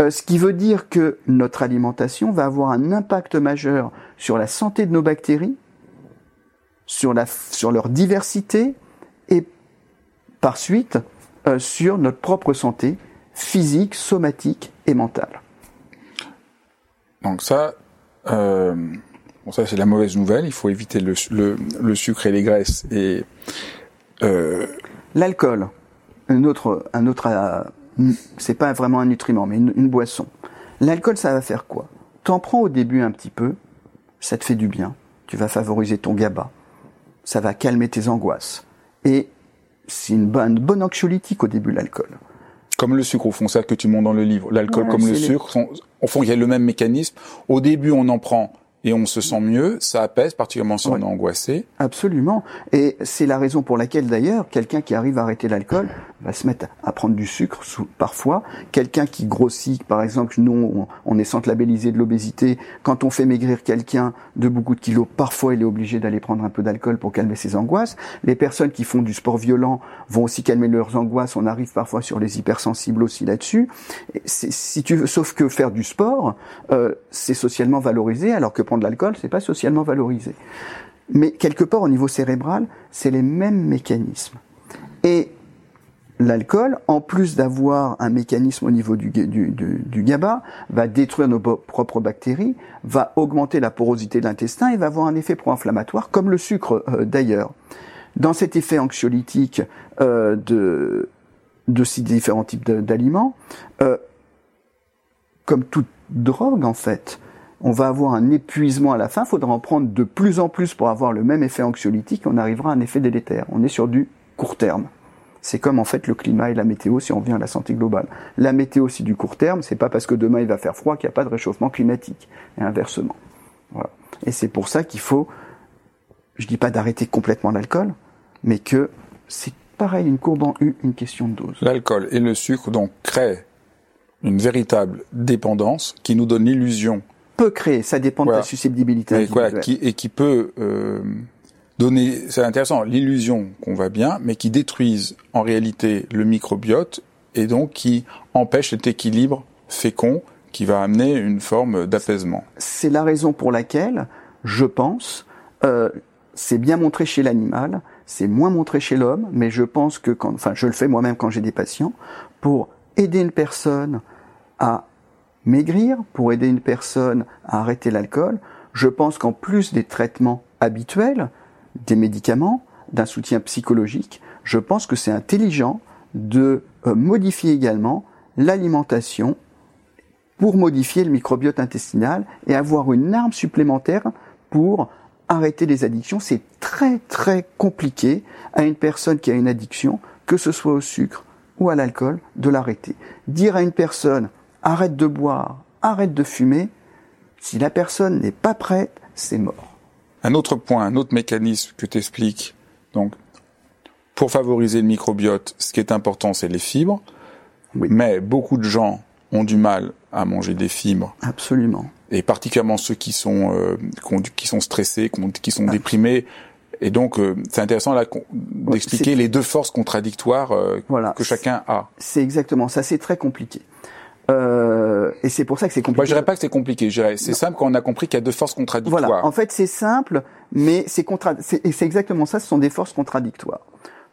Euh, ce qui veut dire que notre alimentation va avoir un impact majeur sur la santé de nos bactéries, sur, leur diversité et par suite euh, sur notre propre santé physique, somatique et mentale. Donc ça, euh, bon ça c'est la mauvaise nouvelle. Il faut éviter le, le, sucre et les graisses et euh... l'alcool. Un autre, un autre, euh, c'est pas vraiment un nutriment, mais une, une boisson. L'alcool, ça va faire quoi? T'en prends au début un petit peu, ça te fait du bien. Tu vas favoriser ton GABA. Ça va calmer tes angoisses. Et c'est une bonne, bonne anxiolytique au début, l'alcool. Comme le sucre, au fond, ça que tu montres dans le livre. L'alcool comme le sucre, sont, au fond, il y a le même mécanisme. Au début, on en prend et on se sent mieux, ça apaise, particulièrement si on est angoissé. Absolument. Et c'est la raison pour laquelle d'ailleurs, quelqu'un qui arrive à arrêter l'alcool va se mettre à prendre du sucre sous, parfois. Quelqu'un qui grossit, par exemple, nous, on, est centre labellisé de l'obésité. Quand on fait maigrir quelqu'un de beaucoup de kilos, parfois il est obligé d'aller prendre un peu d'alcool pour calmer ses angoisses. Les personnes qui font du sport violent vont aussi calmer leurs angoisses. On arrive parfois sur les hypersensibles aussi là-dessus. Si tu veux, sauf que faire du sport, euh, c'est socialement valorisé, alors que de l'alcool, c'est pas socialement valorisé. Mais quelque part au niveau cérébral, c'est les mêmes mécanismes. Et l'alcool, en plus d'avoir un mécanisme au niveau du, du, GABA, va détruire nos propres bactéries, va augmenter la porosité de l'intestin et va avoir un effet pro-inflammatoire, comme le sucre euh, d'ailleurs. Dans cet effet anxiolytique euh, de, ces différents types d'aliments, euh, comme toute drogue en fait, on va avoir un épuisement à la fin, faudra en prendre de plus en plus pour avoir le même effet anxiolytique, on arrivera à un effet délétère. On est sur du court terme. C'est comme en fait le climat et la météo si on revient à la santé globale. La météo c'est du court terme, c'est pas parce que demain il va faire froid qu'il n'y a pas de réchauffement climatique, et inversement. Voilà. Et c'est pour ça qu'il faut, je dis pas d'arrêter complètement l'alcool, mais que c'est pareil, une courbe en U, une question de dose. L'alcool et le sucre donc créent une véritable dépendance qui nous donne l'illusion peut créer, ça dépend de la susceptibilité. qui, et qui peut euh, donner, c'est intéressant, l'illusion qu'on va bien, mais qui détruisent en réalité le microbiote et donc qui empêche cet équilibre fécond qui va amener une forme d'apaisement. C'est la raison pour laquelle, je pense, euh, c'est bien montré chez l'animal, c'est moins montré chez l'homme, mais je pense que quand, enfin, je le fais moi-même quand j'ai des patients, pour aider une personne à maigrir, pour aider une personne à arrêter l'alcool, je pense qu'en plus des traitements habituels, des médicaments, d'un soutien psychologique, je pense que c'est intelligent de euh, modifier également l'alimentation pour modifier le microbiote intestinal et avoir une arme supplémentaire pour arrêter les addictions. C'est très très compliqué à une personne qui a une addiction, que ce soit au sucre ou à l'alcool, de l'arrêter. Dire à une personne arrête de boire, arrête de fumer, si la personne n'est pas prête, c'est mort. Un autre point, un autre mécanisme que tu expliques, donc, pour favoriser le microbiote, ce qui est important, c'est les fibres. Mais beaucoup de gens ont du mal à manger des fibres. Absolument. Et particulièrement ceux qui sont euh, qui sont stressés, qui sont déprimés. Et donc, euh, c'est intéressant là d'expliquer les deux forces contradictoires euh, que chacun a. C'est exactement ça. C'est très compliqué. Euh, et c'est pour ça que c'est compliqué. Moi, je dirais pas que c'est compliqué. C'est simple quand on a compris qu'il y a deux forces contradictoires. Voilà. En fait, c'est simple, mais c'est contra... c'est exactement ça. Ce sont des forces contradictoires.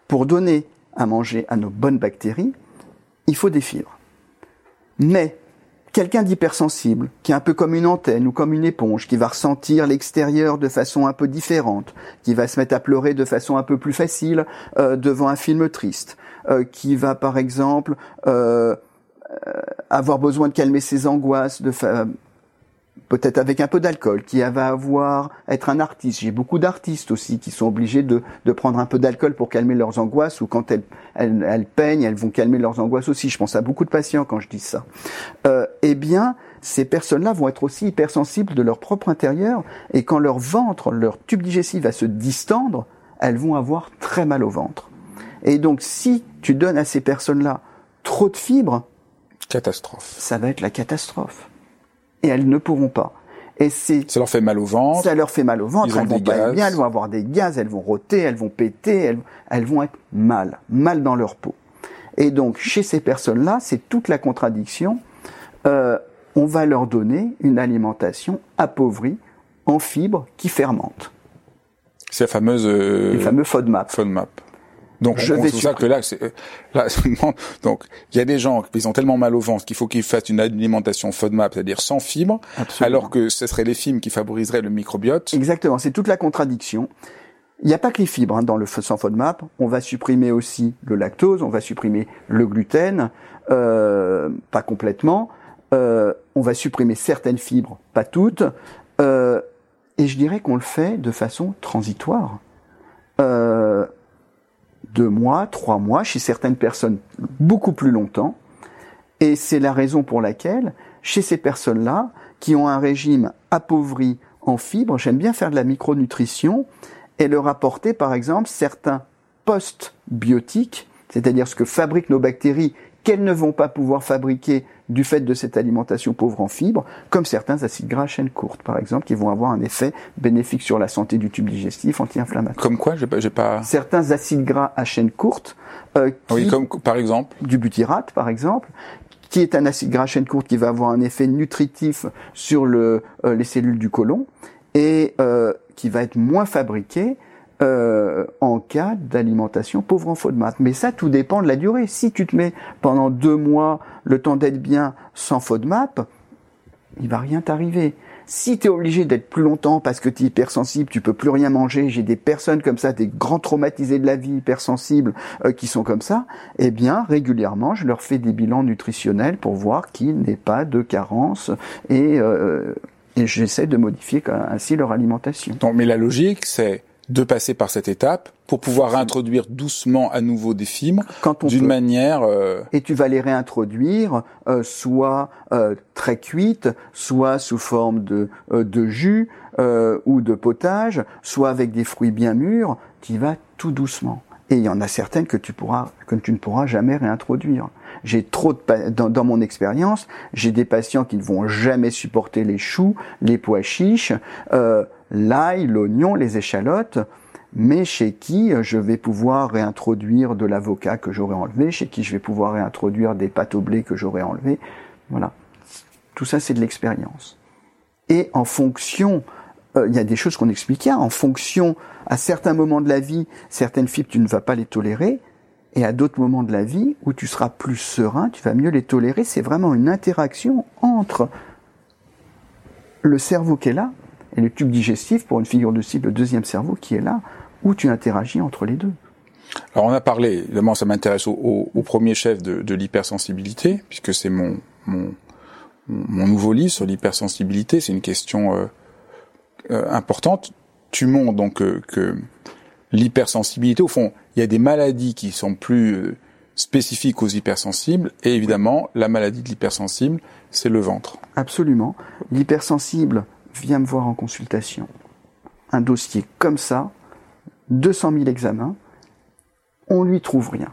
Pour donner à manger à nos bonnes bactéries, il faut des fibres. Mais quelqu'un d'hypersensible, qui est un peu comme une antenne ou comme une éponge, qui va ressentir l'extérieur de façon un peu différente, qui va se mettre à pleurer de façon un peu plus facile euh, devant un film triste, euh, qui va par exemple euh, euh, avoir besoin de calmer ses angoisses, de peut-être avec un peu d'alcool, qui va avoir être un artiste. J'ai beaucoup d'artistes aussi qui sont obligés de, de prendre un peu d'alcool pour calmer leurs angoisses, ou quand elles, elles, elles, peignent, elles vont calmer leurs angoisses aussi. Je pense à beaucoup de patients quand je dis ça. Euh, eh bien, ces personnes-là vont être aussi hypersensibles de leur propre intérieur, et quand leur ventre, leur tube digestif va se distendre, elles vont avoir très mal au ventre. Et donc, si tu donnes à ces personnes-là trop de fibres, Catastrophe. Ça va être la catastrophe. Et elles ne pourront pas. Et c'est. Ça leur fait mal au ventre. Ça leur fait mal au ventre. elles vont pas bien. Elles vont avoir des gaz. Elles vont rôter. Elles vont péter. Elles, elles vont être mal, mal dans leur peau. Et donc chez ces personnes-là, c'est toute la contradiction. Euh, on va leur donner une alimentation appauvrie en fibres qui fermentent. C'est la fameuse. Euh, Les fameux FODMAP. FODMAP. Donc je on, vais ça que là, euh, là [LAUGHS] donc il y a des gens qui ont tellement mal au ventre qu'il faut qu'ils fassent une alimentation FODMAP, c'est-à-dire sans fibres, alors que ce serait les fibres qui favoriseraient le microbiote. Exactement, c'est toute la contradiction. Il n'y a pas que les fibres hein, dans le sans FODMAP. On va supprimer aussi le lactose, on va supprimer le gluten, euh, pas complètement. Euh, on va supprimer certaines fibres, pas toutes. Euh, et je dirais qu'on le fait de façon transitoire. Euh, deux mois, trois mois, chez certaines personnes beaucoup plus longtemps. Et c'est la raison pour laquelle, chez ces personnes-là, qui ont un régime appauvri en fibres, j'aime bien faire de la micronutrition et leur apporter par exemple certains post-biotiques, c'est-à-dire ce que fabriquent nos bactéries qu'elles ne vont pas pouvoir fabriquer du fait de cette alimentation pauvre en fibres, comme certains acides gras à chaîne courte, par exemple, qui vont avoir un effet bénéfique sur la santé du tube digestif, anti-inflammatoire. Comme quoi J'ai pas, pas. Certains acides gras à chaîne courte. Euh, oui, comme par exemple? Du butyrate, par exemple, qui est un acide gras à chaîne courte qui va avoir un effet nutritif sur le, euh, les cellules du côlon et euh, qui va être moins fabriqué euh, en cas d'alimentation pauvre en FODMAP. Mais ça, tout dépend de la durée. Si tu te mets pendant deux mois le temps d'être bien sans FODMAP, il va rien t'arriver. Si tu es obligé d'être plus longtemps parce que tu es hypersensible, tu peux plus rien manger, j'ai des personnes comme ça, des grands traumatisés de la vie hypersensibles euh, qui sont comme ça, eh bien régulièrement je leur fais des bilans nutritionnels pour voir qu'il n'est pas de carence et, euh, et j'essaie de modifier ainsi leur alimentation. Non, mais la logique c'est de passer par cette étape pour pouvoir réintroduire doucement à nouveau des fibres d'une manière. Euh, Et tu vas les réintroduire euh, soit euh, très cuites, soit sous forme de, de jus ou de potage, soit avec des fruits bien mûrs. Tu vas tout doucement. Et il y en a certaines que tu pourras que tu ne pourras jamais réintroduire. J'ai trop de dans, dans mon expérience, j'ai des patients qui ne vont jamais supporter les choux, les pois chiches. Euh, l'ail, l'oignon, les échalotes, mais chez qui je vais pouvoir réintroduire de l'avocat que j'aurais enlevé, chez qui je vais pouvoir réintroduire des pâtes au blé que j'aurais enlevé. Voilà. Tout ça, c'est de l'expérience. Et en fonction, euh, il y a des choses qu'on expliquait, en fonction, à certains moments de la vie, certaines fibres, tu ne vas pas les tolérer, et à d'autres moments de la vie où tu seras plus serein, tu vas mieux les tolérer. C'est vraiment une interaction entre le cerveau qui est là et le tube digestif, pour une figure de cible, le deuxième cerveau qui est là, où tu interagis entre les deux. Alors on a parlé, évidemment ça m'intéresse au, premier chef de, l'hypersensibilité, puisque c'est mon, mon, nouveau livre sur l'hypersensibilité, c'est une question euh, euh, importante. Tu montres donc euh, que l'hypersensibilité, au fond, il y a des maladies qui sont plus spécifiques aux hypersensibles, et évidemment la maladie de l'hypersensible, c'est le ventre. Absolument. L'hypersensible, vient me voir en consultation. Un dossier comme ça, 200 000 examens, on lui trouve rien.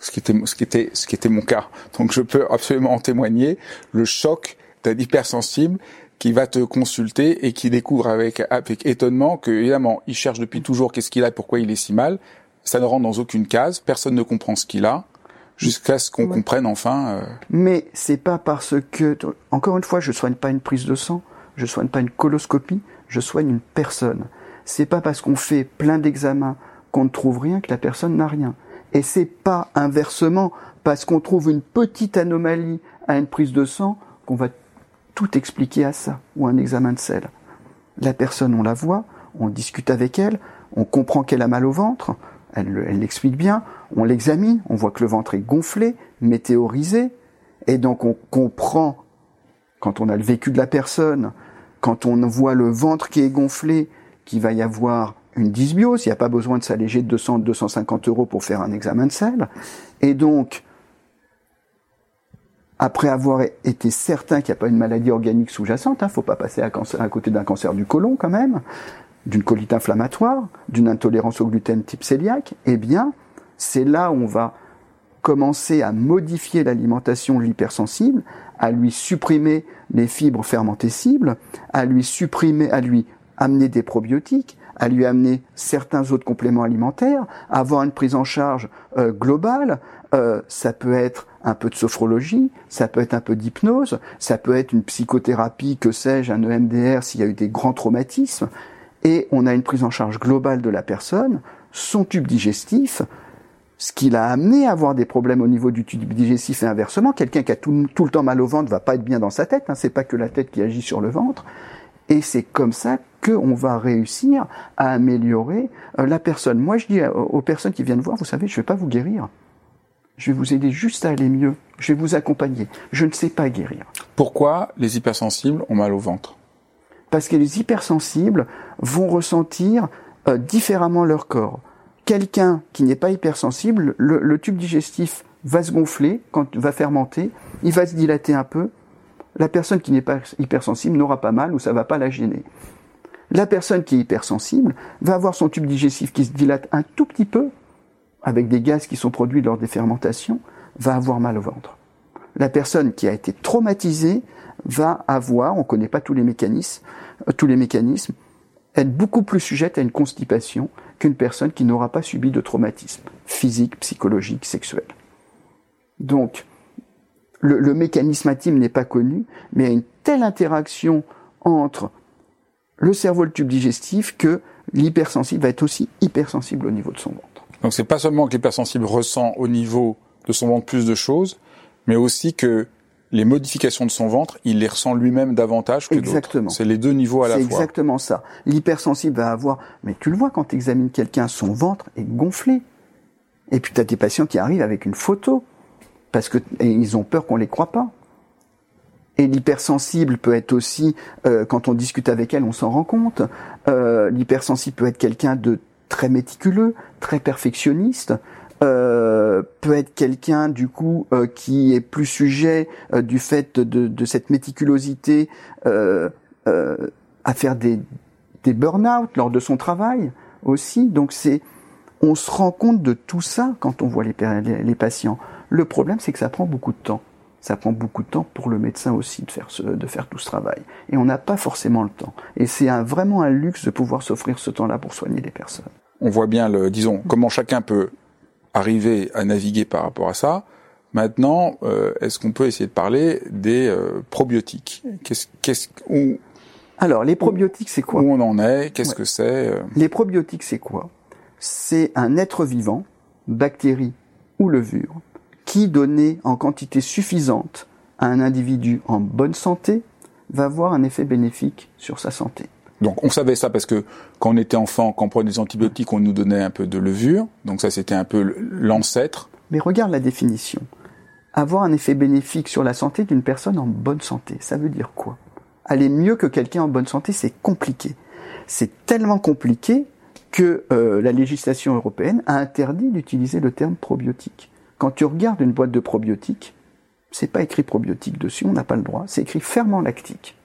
Ce qui était, ce qui était, ce qui était mon cas. Donc je peux absolument en témoigner. Le choc d'un hypersensible qui va te consulter et qui découvre avec, avec étonnement que, évidemment, il cherche depuis toujours qu'est-ce qu'il a et pourquoi il est si mal. Ça ne rentre dans aucune case. Personne ne comprend ce qu'il a jusqu'à ce qu'on comprenne enfin. Euh... Mais c'est pas parce que, encore une fois, je soigne pas une prise de sang je soigne pas une coloscopie, je soigne une personne. C'est pas parce qu'on fait plein d'examens qu'on ne trouve rien que la personne n'a rien. Et c'est pas inversement parce qu'on trouve une petite anomalie à une prise de sang qu'on va tout expliquer à ça ou un examen de sel. La personne, on la voit, on discute avec elle, on comprend qu'elle a mal au ventre, elle, elle l'explique bien, on l'examine, on voit que le ventre est gonflé, météorisé, et donc on comprend, quand on a le vécu de la personne, quand on voit le ventre qui est gonflé, qu'il va y avoir une dysbiose, il n'y a pas besoin de s'alléger de 200, 250 euros pour faire un examen de sel. Et donc, après avoir été certain qu'il n'y a pas une maladie organique sous-jacente, il hein, ne faut pas passer à, côté d'un cancer du côlon quand même, d'une colite inflammatoire, d'une intolérance au gluten type cœliaque, eh bien, c'est là où on va commencer à modifier l'alimentation de l'hypersensible, à lui supprimer les fibres fermentées cibles, à lui supprimer, à lui amener des probiotiques, à lui amener certains autres compléments alimentaires, avoir une prise en charge euh, globale. Euh, ça peut être un peu de sophrologie, ça peut être un peu d'hypnose, ça peut être une psychothérapie, que sais-je, un EMDR s'il y a eu des grands traumatismes. Et on a une prise en charge globale de la personne, son tube digestif, ce qui l'a amené à avoir des problèmes au niveau du tube digestif et inversement. Quelqu'un qui a tout, le temps mal au ventre va pas être bien dans sa tête. Hein. C'est pas que la tête qui agit sur le ventre. Et c'est comme ça qu'on va réussir à améliorer euh, la personne. Moi, je dis aux personnes qui viennent voir, vous savez, je vais pas vous guérir. Je vais vous aider juste à aller mieux. Je vais vous accompagner. Je ne sais pas guérir. Pourquoi les hypersensibles ont mal au ventre? Parce que les hypersensibles vont ressentir euh, différemment leur corps quelqu'un qui n'est pas hypersensible, le, tube digestif va se gonfler, va fermenter, il va se dilater un peu. La personne qui n'est pas hypersensible n'aura pas mal ou ça va pas la gêner. La personne qui est hypersensible va avoir son tube digestif qui se dilate un tout petit peu, avec des gaz qui sont produits lors des fermentations, va avoir mal au ventre. La personne qui a été traumatisée va avoir, on ne connaît pas euh, tous les mécanismes, être beaucoup plus sujette à une constipation qu'une personne qui n'aura pas subi de traumatisme physique, psychologique, sexuel. Donc, le, mécanisme intime n'est pas connu, mais il y a une telle interaction entre le cerveau et le tube digestif que l'hypersensible va être aussi hypersensible au niveau de son ventre. Donc c'est pas seulement que l'hypersensible ressent au niveau de son ventre plus de choses, mais aussi que les modifications de son ventre, il les ressent lui-même davantage que Exactement. C'est les deux niveaux à la fois. C'est exactement ça. L'hypersensible va avoir, mais tu le vois quand tu examines quelqu'un, son ventre est gonflé. Et puis tu as des patients qui arrivent avec une photo, parce que et ils ont peur qu'on les croit pas. Et l'hypersensible peut être aussi, euh, quand on discute avec elle, on s'en rend compte. Euh, l'hypersensible peut être quelqu'un de très méticuleux, très perfectionniste. Euh, peut être quelqu'un du coup euh, qui est plus sujet euh, du fait de, de cette méticulosité à faire des, des burn-out lors de son travail aussi. Donc c'est, on se rend compte de tout ça quand on voit les, les, les patients. Le problème, c'est que ça prend beaucoup de temps ça prend beaucoup de temps pour le médecin aussi de faire, ce, de faire tout ce travail. Et on n'a pas forcément le temps. Et c'est un, vraiment un luxe de pouvoir s'offrir ce temps-là pour soigner les personnes. On voit bien, le, disons, comment chacun peut arriver à naviguer par rapport à ça. Maintenant, euh, est-ce qu'on peut essayer de parler des euh, probiotiques? Qu'est-ce, qu'est-ce, où, Alors, les probiotiques, c'est quoi? Où on en est? Qu'est-ce ouais. que c'est euh? Les probiotiques, c'est quoi? C'est un être vivant, bactérie ou levure, qui, donné en quantité suffisante à un individu en bonne santé, va avoir un effet bénéfique sur sa santé. Donc on savait ça parce que quand on était enfant, quand on prenait des antibiotiques, on nous donnait un peu de levure. Donc ça c'était un peu l'ancêtre. Mais regarde la définition. Avoir un effet bénéfique sur la santé d'une personne en bonne santé, ça veut dire quoi? Aller mieux que quelqu'un en bonne santé, c'est compliqué. C'est tellement compliqué que euh, la législation européenne a interdit d'utiliser le terme probiotique. Quand tu regardes une boîte de probiotiques, c'est pas écrit probiotique dessus, on n'a pas le droit, c'est écrit ferment lactique.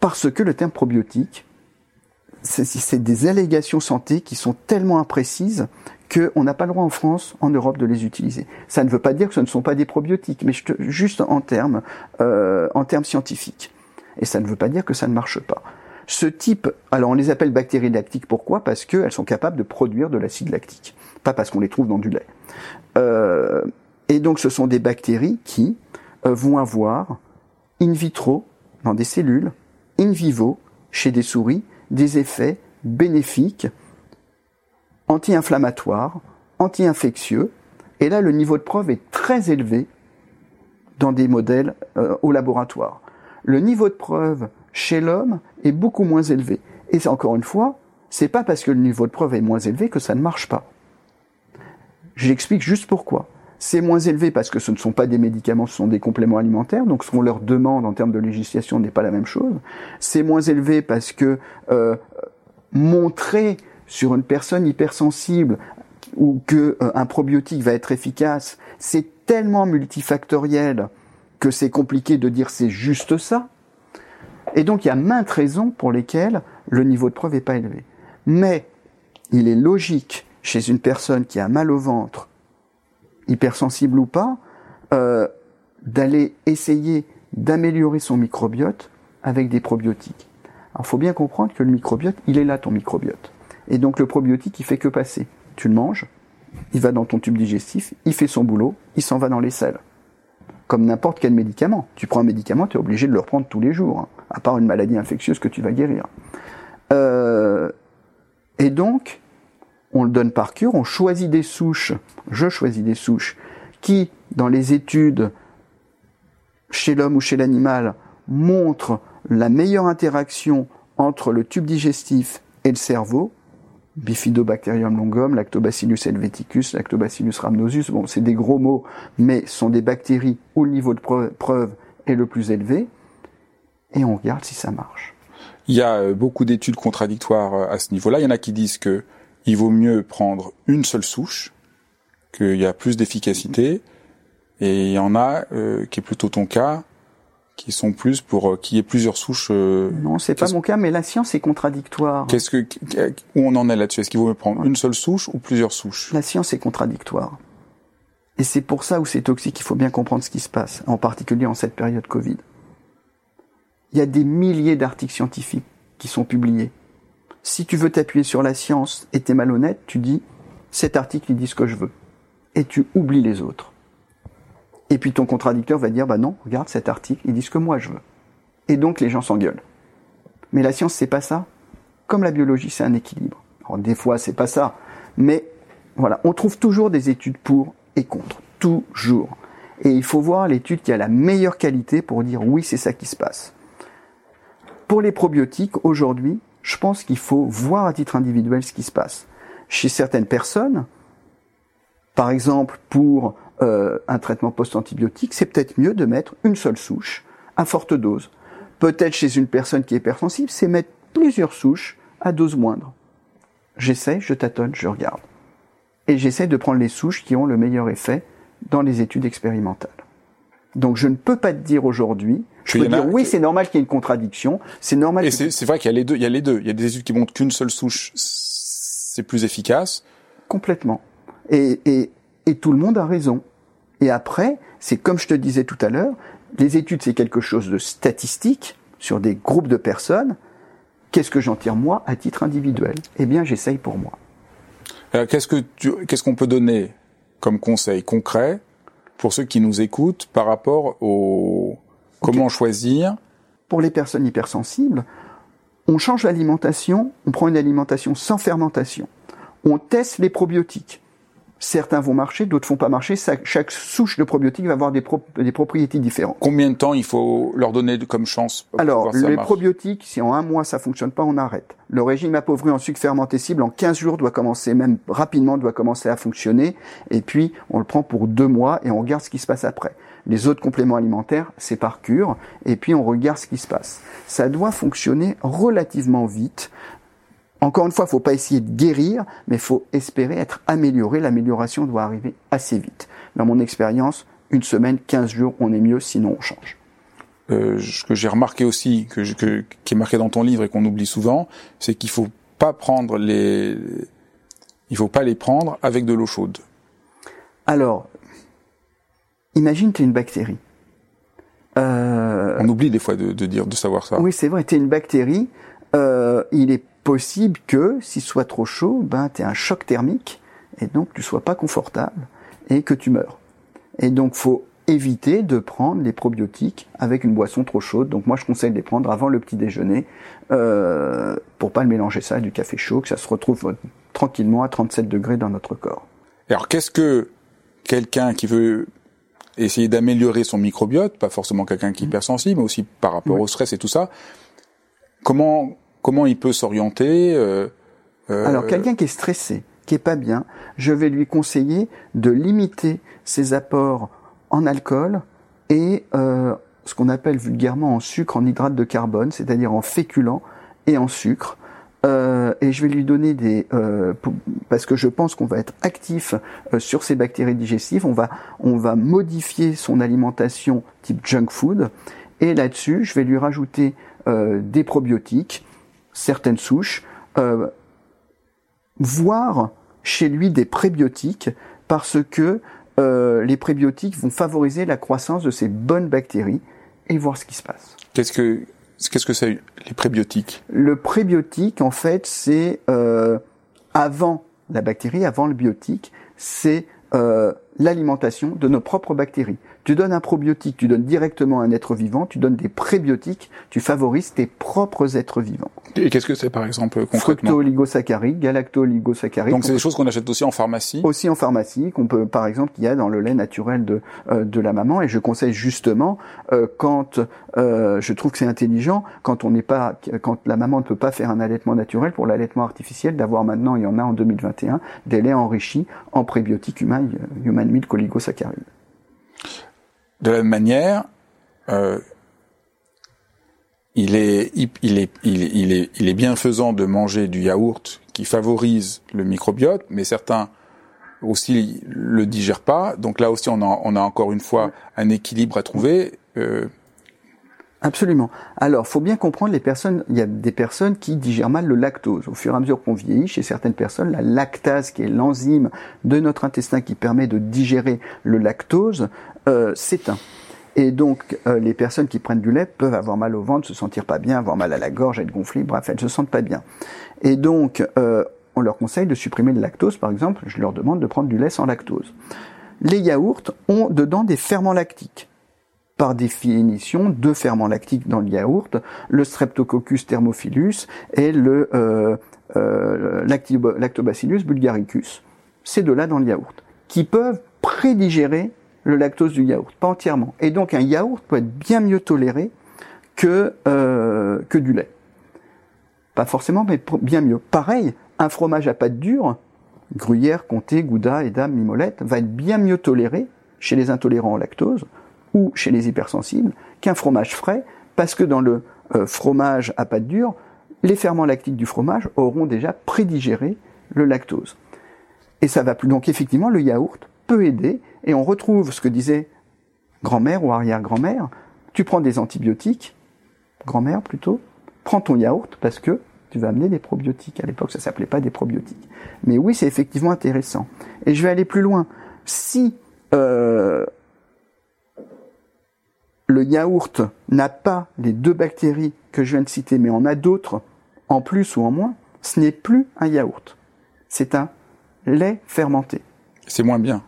Parce que le terme probiotique, c'est des allégations santé qui sont tellement imprécises qu'on n'a pas le droit en France, en Europe, de les utiliser. Ça ne veut pas dire que ce ne sont pas des probiotiques, mais juste en termes, euh, en termes scientifiques. Et ça ne veut pas dire que ça ne marche pas. Ce type, alors on les appelle bactéries lactiques, pourquoi? Parce qu'elles sont capables de produire de l'acide lactique, pas parce qu'on les trouve dans du lait. Euh, et donc ce sont des bactéries qui euh, vont avoir in vitro, dans des cellules, in vivo, chez des souris, des effets bénéfiques, anti-inflammatoires, anti-infectieux, et là le niveau de preuve est très élevé dans des modèles euh, au laboratoire. Le niveau de preuve chez l'homme est beaucoup moins élevé. Et encore une fois, c'est pas parce que le niveau de preuve est moins élevé que ça ne marche pas. J'explique juste pourquoi. C'est moins élevé parce que ce ne sont pas des médicaments, ce sont des compléments alimentaires, donc ce qu'on leur demande en termes de législation n'est pas la même chose. C'est moins élevé parce que euh, montrer sur une personne hypersensible ou que euh, probiotique va être efficace, c'est tellement multifactoriel que c'est compliqué de dire c'est juste ça. Et donc il y a maintes raisons pour lesquelles le niveau de preuve n'est pas élevé. Mais il est logique chez une personne qui a mal au ventre, hypersensible ou pas, euh, d'aller essayer d'améliorer son microbiote avec des probiotiques. Alors il faut bien comprendre que le microbiote, il est là ton microbiote. Et donc le probiotique, il fait que passer. Tu le manges, il va dans ton tube digestif, il fait son boulot, il s'en va dans les selles. Comme n'importe quel médicament. Tu prends un médicament, tu es obligé de le reprendre tous les jours, hein, à part une maladie infectieuse que tu vas guérir. Euh, et donc, on le donne par cure, on choisit des souches, je choisis des souches, qui, dans les études chez l'homme ou chez l'animal, montrent la meilleure interaction entre le tube digestif et le cerveau, Bifidobacterium longum, Lactobacillus helveticus, Lactobacillus rhamnosus, bon, c'est des gros mots, mais ce sont des bactéries où le niveau de preuve est le plus élevé, et on regarde si ça marche. Il y a beaucoup d'études contradictoires à ce niveau-là. Il y en a qui disent que il vaut mieux prendre une seule souche, qu'il y a plus d'efficacité, et il y en a, euh, qui est plutôt ton cas, qui sont plus pour qu'il y ait plusieurs souches. Euh, non, c'est pas mon cas, mais la science est contradictoire. Qu'est-ce que où on en est là-dessus? Est-ce qu'il vaut me prendre une seule souche ou plusieurs souches? La science est contradictoire. Et c'est pour ça où c'est toxique, il faut bien comprendre ce qui se passe, en particulier en cette période Covid. Il y a des milliers d'articles scientifiques qui sont publiés. Si tu veux t'appuyer sur la science et t'es malhonnête, tu dis cet article il dit ce que je veux. Et tu oublies les autres. Et puis ton contradicteur va dire bah non, regarde cet article, il dit ce que moi je veux. Et donc les gens s'engueulent. Mais la science c'est pas ça. Comme la biologie c'est un équilibre. Alors des fois c'est pas ça, mais voilà, on trouve toujours des études pour et contre, toujours. Et il faut voir l'étude qui a la meilleure qualité pour dire oui, c'est ça qui se passe. Pour les probiotiques, aujourd'hui, je pense qu'il faut voir à titre individuel ce qui se passe. Chez certaines personnes, par exemple pour euh, un traitement post-antibiotique, c'est peut-être mieux de mettre une seule souche à forte dose. Peut-être chez une personne qui est hypersensible, c'est mettre plusieurs souches à dose moindre. J'essaie, je tâtonne, je regarde. Et j'essaie de prendre les souches qui ont le meilleur effet dans les études expérimentales. Donc je ne peux pas te dire aujourd'hui. Je peux dire oui, c'est normal qu'il y ait une contradiction. C'est normal. Et c'est vrai qu'il y a les deux. Il y a les deux. Il y a des études qui montrent qu'une seule souche c'est plus efficace. Complètement. Et, et, et tout le monde a raison. Et après, c'est comme je te disais tout à l'heure, les études c'est quelque chose de statistique sur des groupes de personnes. Qu'est-ce que j'en tire moi à titre individuel? Eh bien, j'essaye pour moi. Qu'est-ce que qu'est-ce qu'on peut donner comme conseil concret pour ceux qui nous écoutent par rapport au comment choisir Pour les personnes hypersensibles, on change l'alimentation, on prend une alimentation sans fermentation. On teste les probiotiques. Certains vont marcher, d'autres font pas marcher. Chaque souche de probiotiques va avoir des, propriétés différentes. Combien de temps il faut leur donner comme chance Alors, les probiotiques, si en un mois ça fonctionne pas, on arrête. Le régime appauvri en sucre fermenté cible en 15 jours doit commencer, même rapidement doit commencer à fonctionner. Et puis, on le prend pour deux mois et on regarde ce qui se passe après. Les autres compléments alimentaires, c'est par cure. Et puis, on regarde ce qui se passe. Ça doit fonctionner relativement vite. Encore une fois, il faut pas essayer de guérir, mais il faut espérer être amélioré. L'amélioration doit arriver assez vite. Dans mon expérience, une semaine, 15 jours, on est mieux, sinon on change. Euh, ce que j'ai remarqué aussi, que, que, qui est marqué dans ton livre et qu'on oublie souvent, c'est qu'il faut pas prendre les, il faut pas les prendre avec de l'eau chaude. Alors, imagine tu es une bactérie. Euh... On oublie des fois de, de, dire, de savoir ça. Oui, c'est vrai. Tu es une bactérie. Euh, il est possible que, s'il soit trop chaud, ben, tu un choc thermique et donc tu sois pas confortable et que tu meurs. Et donc, faut éviter de prendre les probiotiques avec une boisson trop chaude. Donc moi, je conseille de les prendre avant le petit déjeuner euh, pour pas le mélanger ça à du café chaud, que ça se retrouve tranquillement à 37 degrés dans notre corps. Alors, qu'est-ce que quelqu'un qui veut essayer d'améliorer son microbiote, pas forcément quelqu'un qui est mmh. hypersensible, mais aussi par rapport au stress et tout ça, comment comment il peut s'orienter euh, euh, Alors quelqu'un qui est stressé, qui est pas bien, je vais lui conseiller de limiter ses apports en alcool et euh, ce qu'on appelle vulgairement en sucre, en hydrate de carbone, c'est-à-dire en féculent et en sucre. Et je vais lui donner des parce que je pense qu'on va être actif sur ces bactéries digestives. On va on va modifier son alimentation type junk food et là-dessus je vais lui rajouter des probiotiques certaines souches, euh, voire chez lui des prébiotiques, parce que euh, les prébiotiques vont favoriser la croissance de ces bonnes bactéries et voir ce qui se passe. Qu'est-ce que qu'est-ce que c'est les prébiotiques? Le prébiotique, en fait, c'est euh, avant la bactérie, avant le biotique, c'est euh, l'alimentation de nos propres bactéries. Tu donnes un probiotique, tu donnes directement un être vivant, tu donnes des prébiotiques, tu favorises tes propres êtres vivants. Et qu'est-ce que c'est par exemple concrètement? Fructo-oligosaccharides, galacto-oligosaccharides. Donc c'est des choses qu'on achète aussi en pharmacie? Aussi en pharmacie, qu'on peut par exemple qu'il y a dans le lait naturel de euh, de la maman et je conseille justement euh, quand euh, je trouve que c'est intelligent quand on n'est pas quand la maman ne peut pas faire un allaitement naturel pour l'allaitement artificiel d'avoir maintenant il y en a en 2021 des laits enrichis en prébiotiques humains human milk oligosaccharides. De la même manière, euh, il est, il, est, il, est, il est bienfaisant de manger du yaourt qui favorise le microbiote, mais certains aussi le digèrent pas. Donc là aussi, on a, on a encore une fois un équilibre à trouver. Euh, Absolument. Alors, faut bien comprendre les personnes. Il y a des personnes qui digèrent mal le lactose. Au fur et à mesure qu'on vieillit, chez certaines personnes, la lactase, qui est l'enzyme de notre intestin qui permet de digérer le lactose, euh, s'éteint. Et donc, euh, les personnes qui prennent du lait peuvent avoir mal au ventre, se sentir pas bien, avoir mal à la gorge, être gonflées, bref, elles se sentent pas bien. Et donc, euh, on leur conseille de supprimer le lactose, par exemple. Je leur demande de prendre du lait sans lactose. Les yaourts ont dedans des ferments lactiques par définition deux ferments lactiques dans le yaourt, le Streptococcus thermophilus et le euh, euh, Lactobacillus bulgaricus. Ces deux-là dans le yaourt, qui peuvent prédigérer le lactose du yaourt, pas entièrement. Et donc un yaourt peut être bien mieux toléré que, euh, du lait. Pas forcément, mais bien mieux. Pareil, un fromage à pâte dure, gruyère, comté, gouda, edam, mimolette, va être bien mieux toléré chez les intolérants au lactose ou chez les hypersensibles qu'un fromage frais, parce que dans le euh, fromage à pâte dure, les ferments lactiques du fromage auront déjà prédigéré le lactose. Et ça va plus. Donc effectivement, le yaourt peut aider, et on retrouve ce que disait grand-mère ou arrière-grand-mère. Tu prends des antibiotiques, grand-mère plutôt, prends ton yaourt parce que tu vas amener des probiotiques. À l'époque, ça s'appelait pas des probiotiques. Mais oui, c'est effectivement intéressant. Et je vais aller plus loin. Si euh, le yaourt n'a pas les deux bactéries que je viens de citer, mais en a d'autres, en plus ou en moins, ce n'est plus un yaourt. C'est un lait fermenté. C'est moins bien.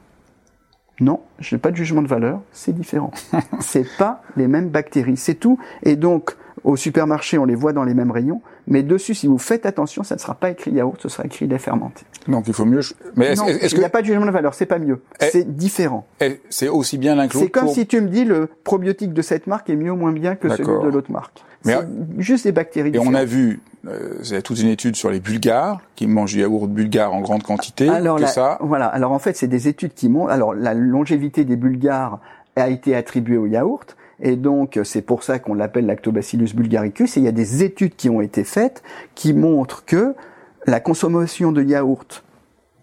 Non, je n'ai pas de jugement de valeur, c'est différent. [LAUGHS] c'est pas les mêmes bactéries, c'est tout. Et donc, au supermarché, on les voit dans les mêmes rayons, mais dessus, si vous faites attention, ça ne sera pas écrit yaourt, ce sera écrit lait fermenté. Donc il faut mieux. Mais non, il n'y a pas de jugement de valeur, c'est pas mieux, c'est différent. C'est aussi bien l'un que C'est comme si tu me dis le probiotique de cette marque est mieux ou moins bien que celui de l'autre marque. Mais juste des bactéries. Et on a vu, euh, c'est toute une étude sur les Bulgares qui mangent du yaourt bulgare en grande quantité. Alors que ça. Voilà. Alors en fait, c'est des études qui montrent. Alors la longévité des Bulgares a été attribuée au yaourt. Et donc, c'est pour ça qu'on l'appelle Lactobacillus bulgaricus. Et il y a des études qui ont été faites qui montrent que la consommation de yaourt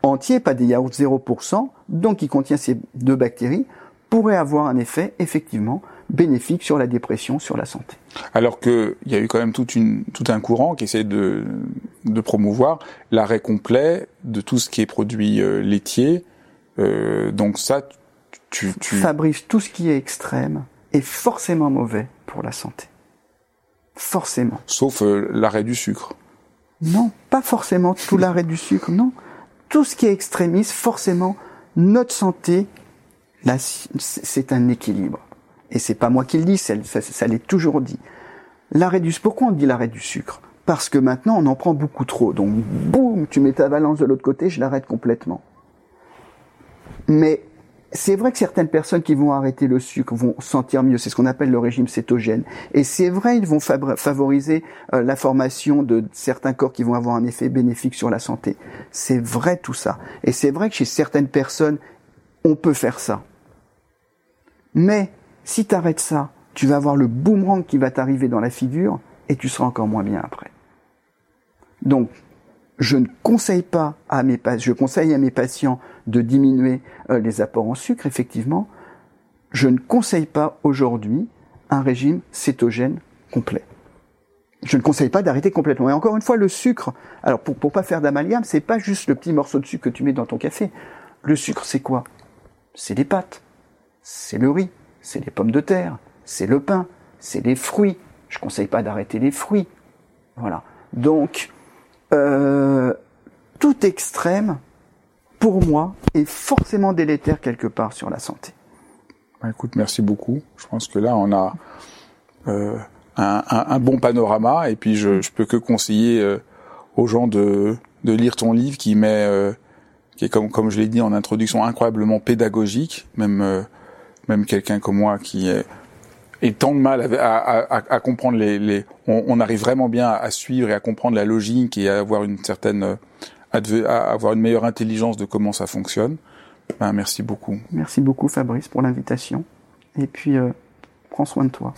entier, pas des yaourts 0%, donc qui contient ces deux bactéries, pourrait avoir un effet effectivement bénéfique sur la dépression, sur la santé. Alors qu'il y a eu quand même toute une, tout un courant qui essaie de, de promouvoir l'arrêt complet de tout ce qui est produit euh, laitier. Euh, donc ça, tu, tu... Fabrice, tout ce qui est extrême, est forcément mauvais pour la santé. Forcément. Sauf euh, l'arrêt du sucre. Non, pas forcément tout l'arrêt du sucre, non. Tout ce qui est extrémiste, forcément, notre santé, là, c'est un équilibre. Et c'est pas moi qui le dis, ça, ça, l'est toujours dit. L'arrêt du pourquoi on dit l'arrêt du sucre? Parce que maintenant on en prend beaucoup trop. Donc boum, tu mets ta balance de l'autre côté, je l'arrête complètement. Mais c'est vrai que certaines personnes qui vont arrêter le sucre vont sentir mieux. C'est ce qu'on appelle le régime cétogène. Et c'est vrai, ils vont favoriser euh, la formation de certains corps qui vont avoir un effet bénéfique sur la santé. C'est vrai tout ça. Et c'est vrai que chez certaines personnes, on peut faire ça. Mais si tu arrêtes ça, tu vas avoir le boomerang qui va t'arriver dans la figure et tu seras encore moins bien après. Donc, je ne conseille pas à mes je conseille à mes patients de diminuer euh, les apports en sucre, effectivement. Je ne conseille pas aujourd'hui un régime cétogène complet. Je ne conseille pas d'arrêter complètement. Et encore une fois, le sucre, alors pour, pour pas faire d'amalgame, c'est pas juste le petit morceau de sucre que tu mets dans ton café. Le sucre, c'est quoi? C'est les pâtes. C'est le riz. C'est les pommes de terre. C'est le pain. C'est les fruits. Je conseille pas d'arrêter les fruits. Voilà. Donc, euh, tout extrême, pour moi, est forcément délétère quelque part sur la santé. Bah, écoute, merci beaucoup. Je pense que là, on a euh, un, un, bon panorama, et puis je, je peux que conseiller euh, aux gens de, de lire ton livre qui met, euh, qui est comme comme je l'ai dit en introduction, incroyablement pédagogique. Même euh, même quelqu'un comme moi qui est et tant de mal à, à, à, comprendre les, les on, on, arrive vraiment bien à suivre et à comprendre la logique et à avoir une certaine à, avoir une meilleure intelligence de comment ça fonctionne. Ben, merci beaucoup. Merci beaucoup Fabrice pour l'invitation et puis euh, prends soin de toi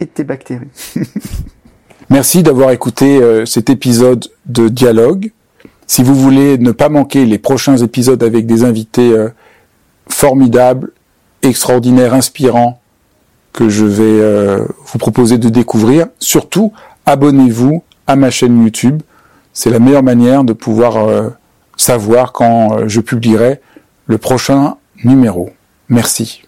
et de tes bactéries. [LAUGHS] merci d'avoir écouté euh, cet épisode de Dialogue. Si vous voulez ne pas manquer les prochains épisodes avec des invités euh, formidables, extraordinaires, inspirants, que je vais euh, vous proposer de découvrir. Surtout, abonnez-vous à ma chaîne YouTube. C'est la meilleure manière de pouvoir euh, savoir quand je publierai le prochain numéro. Merci.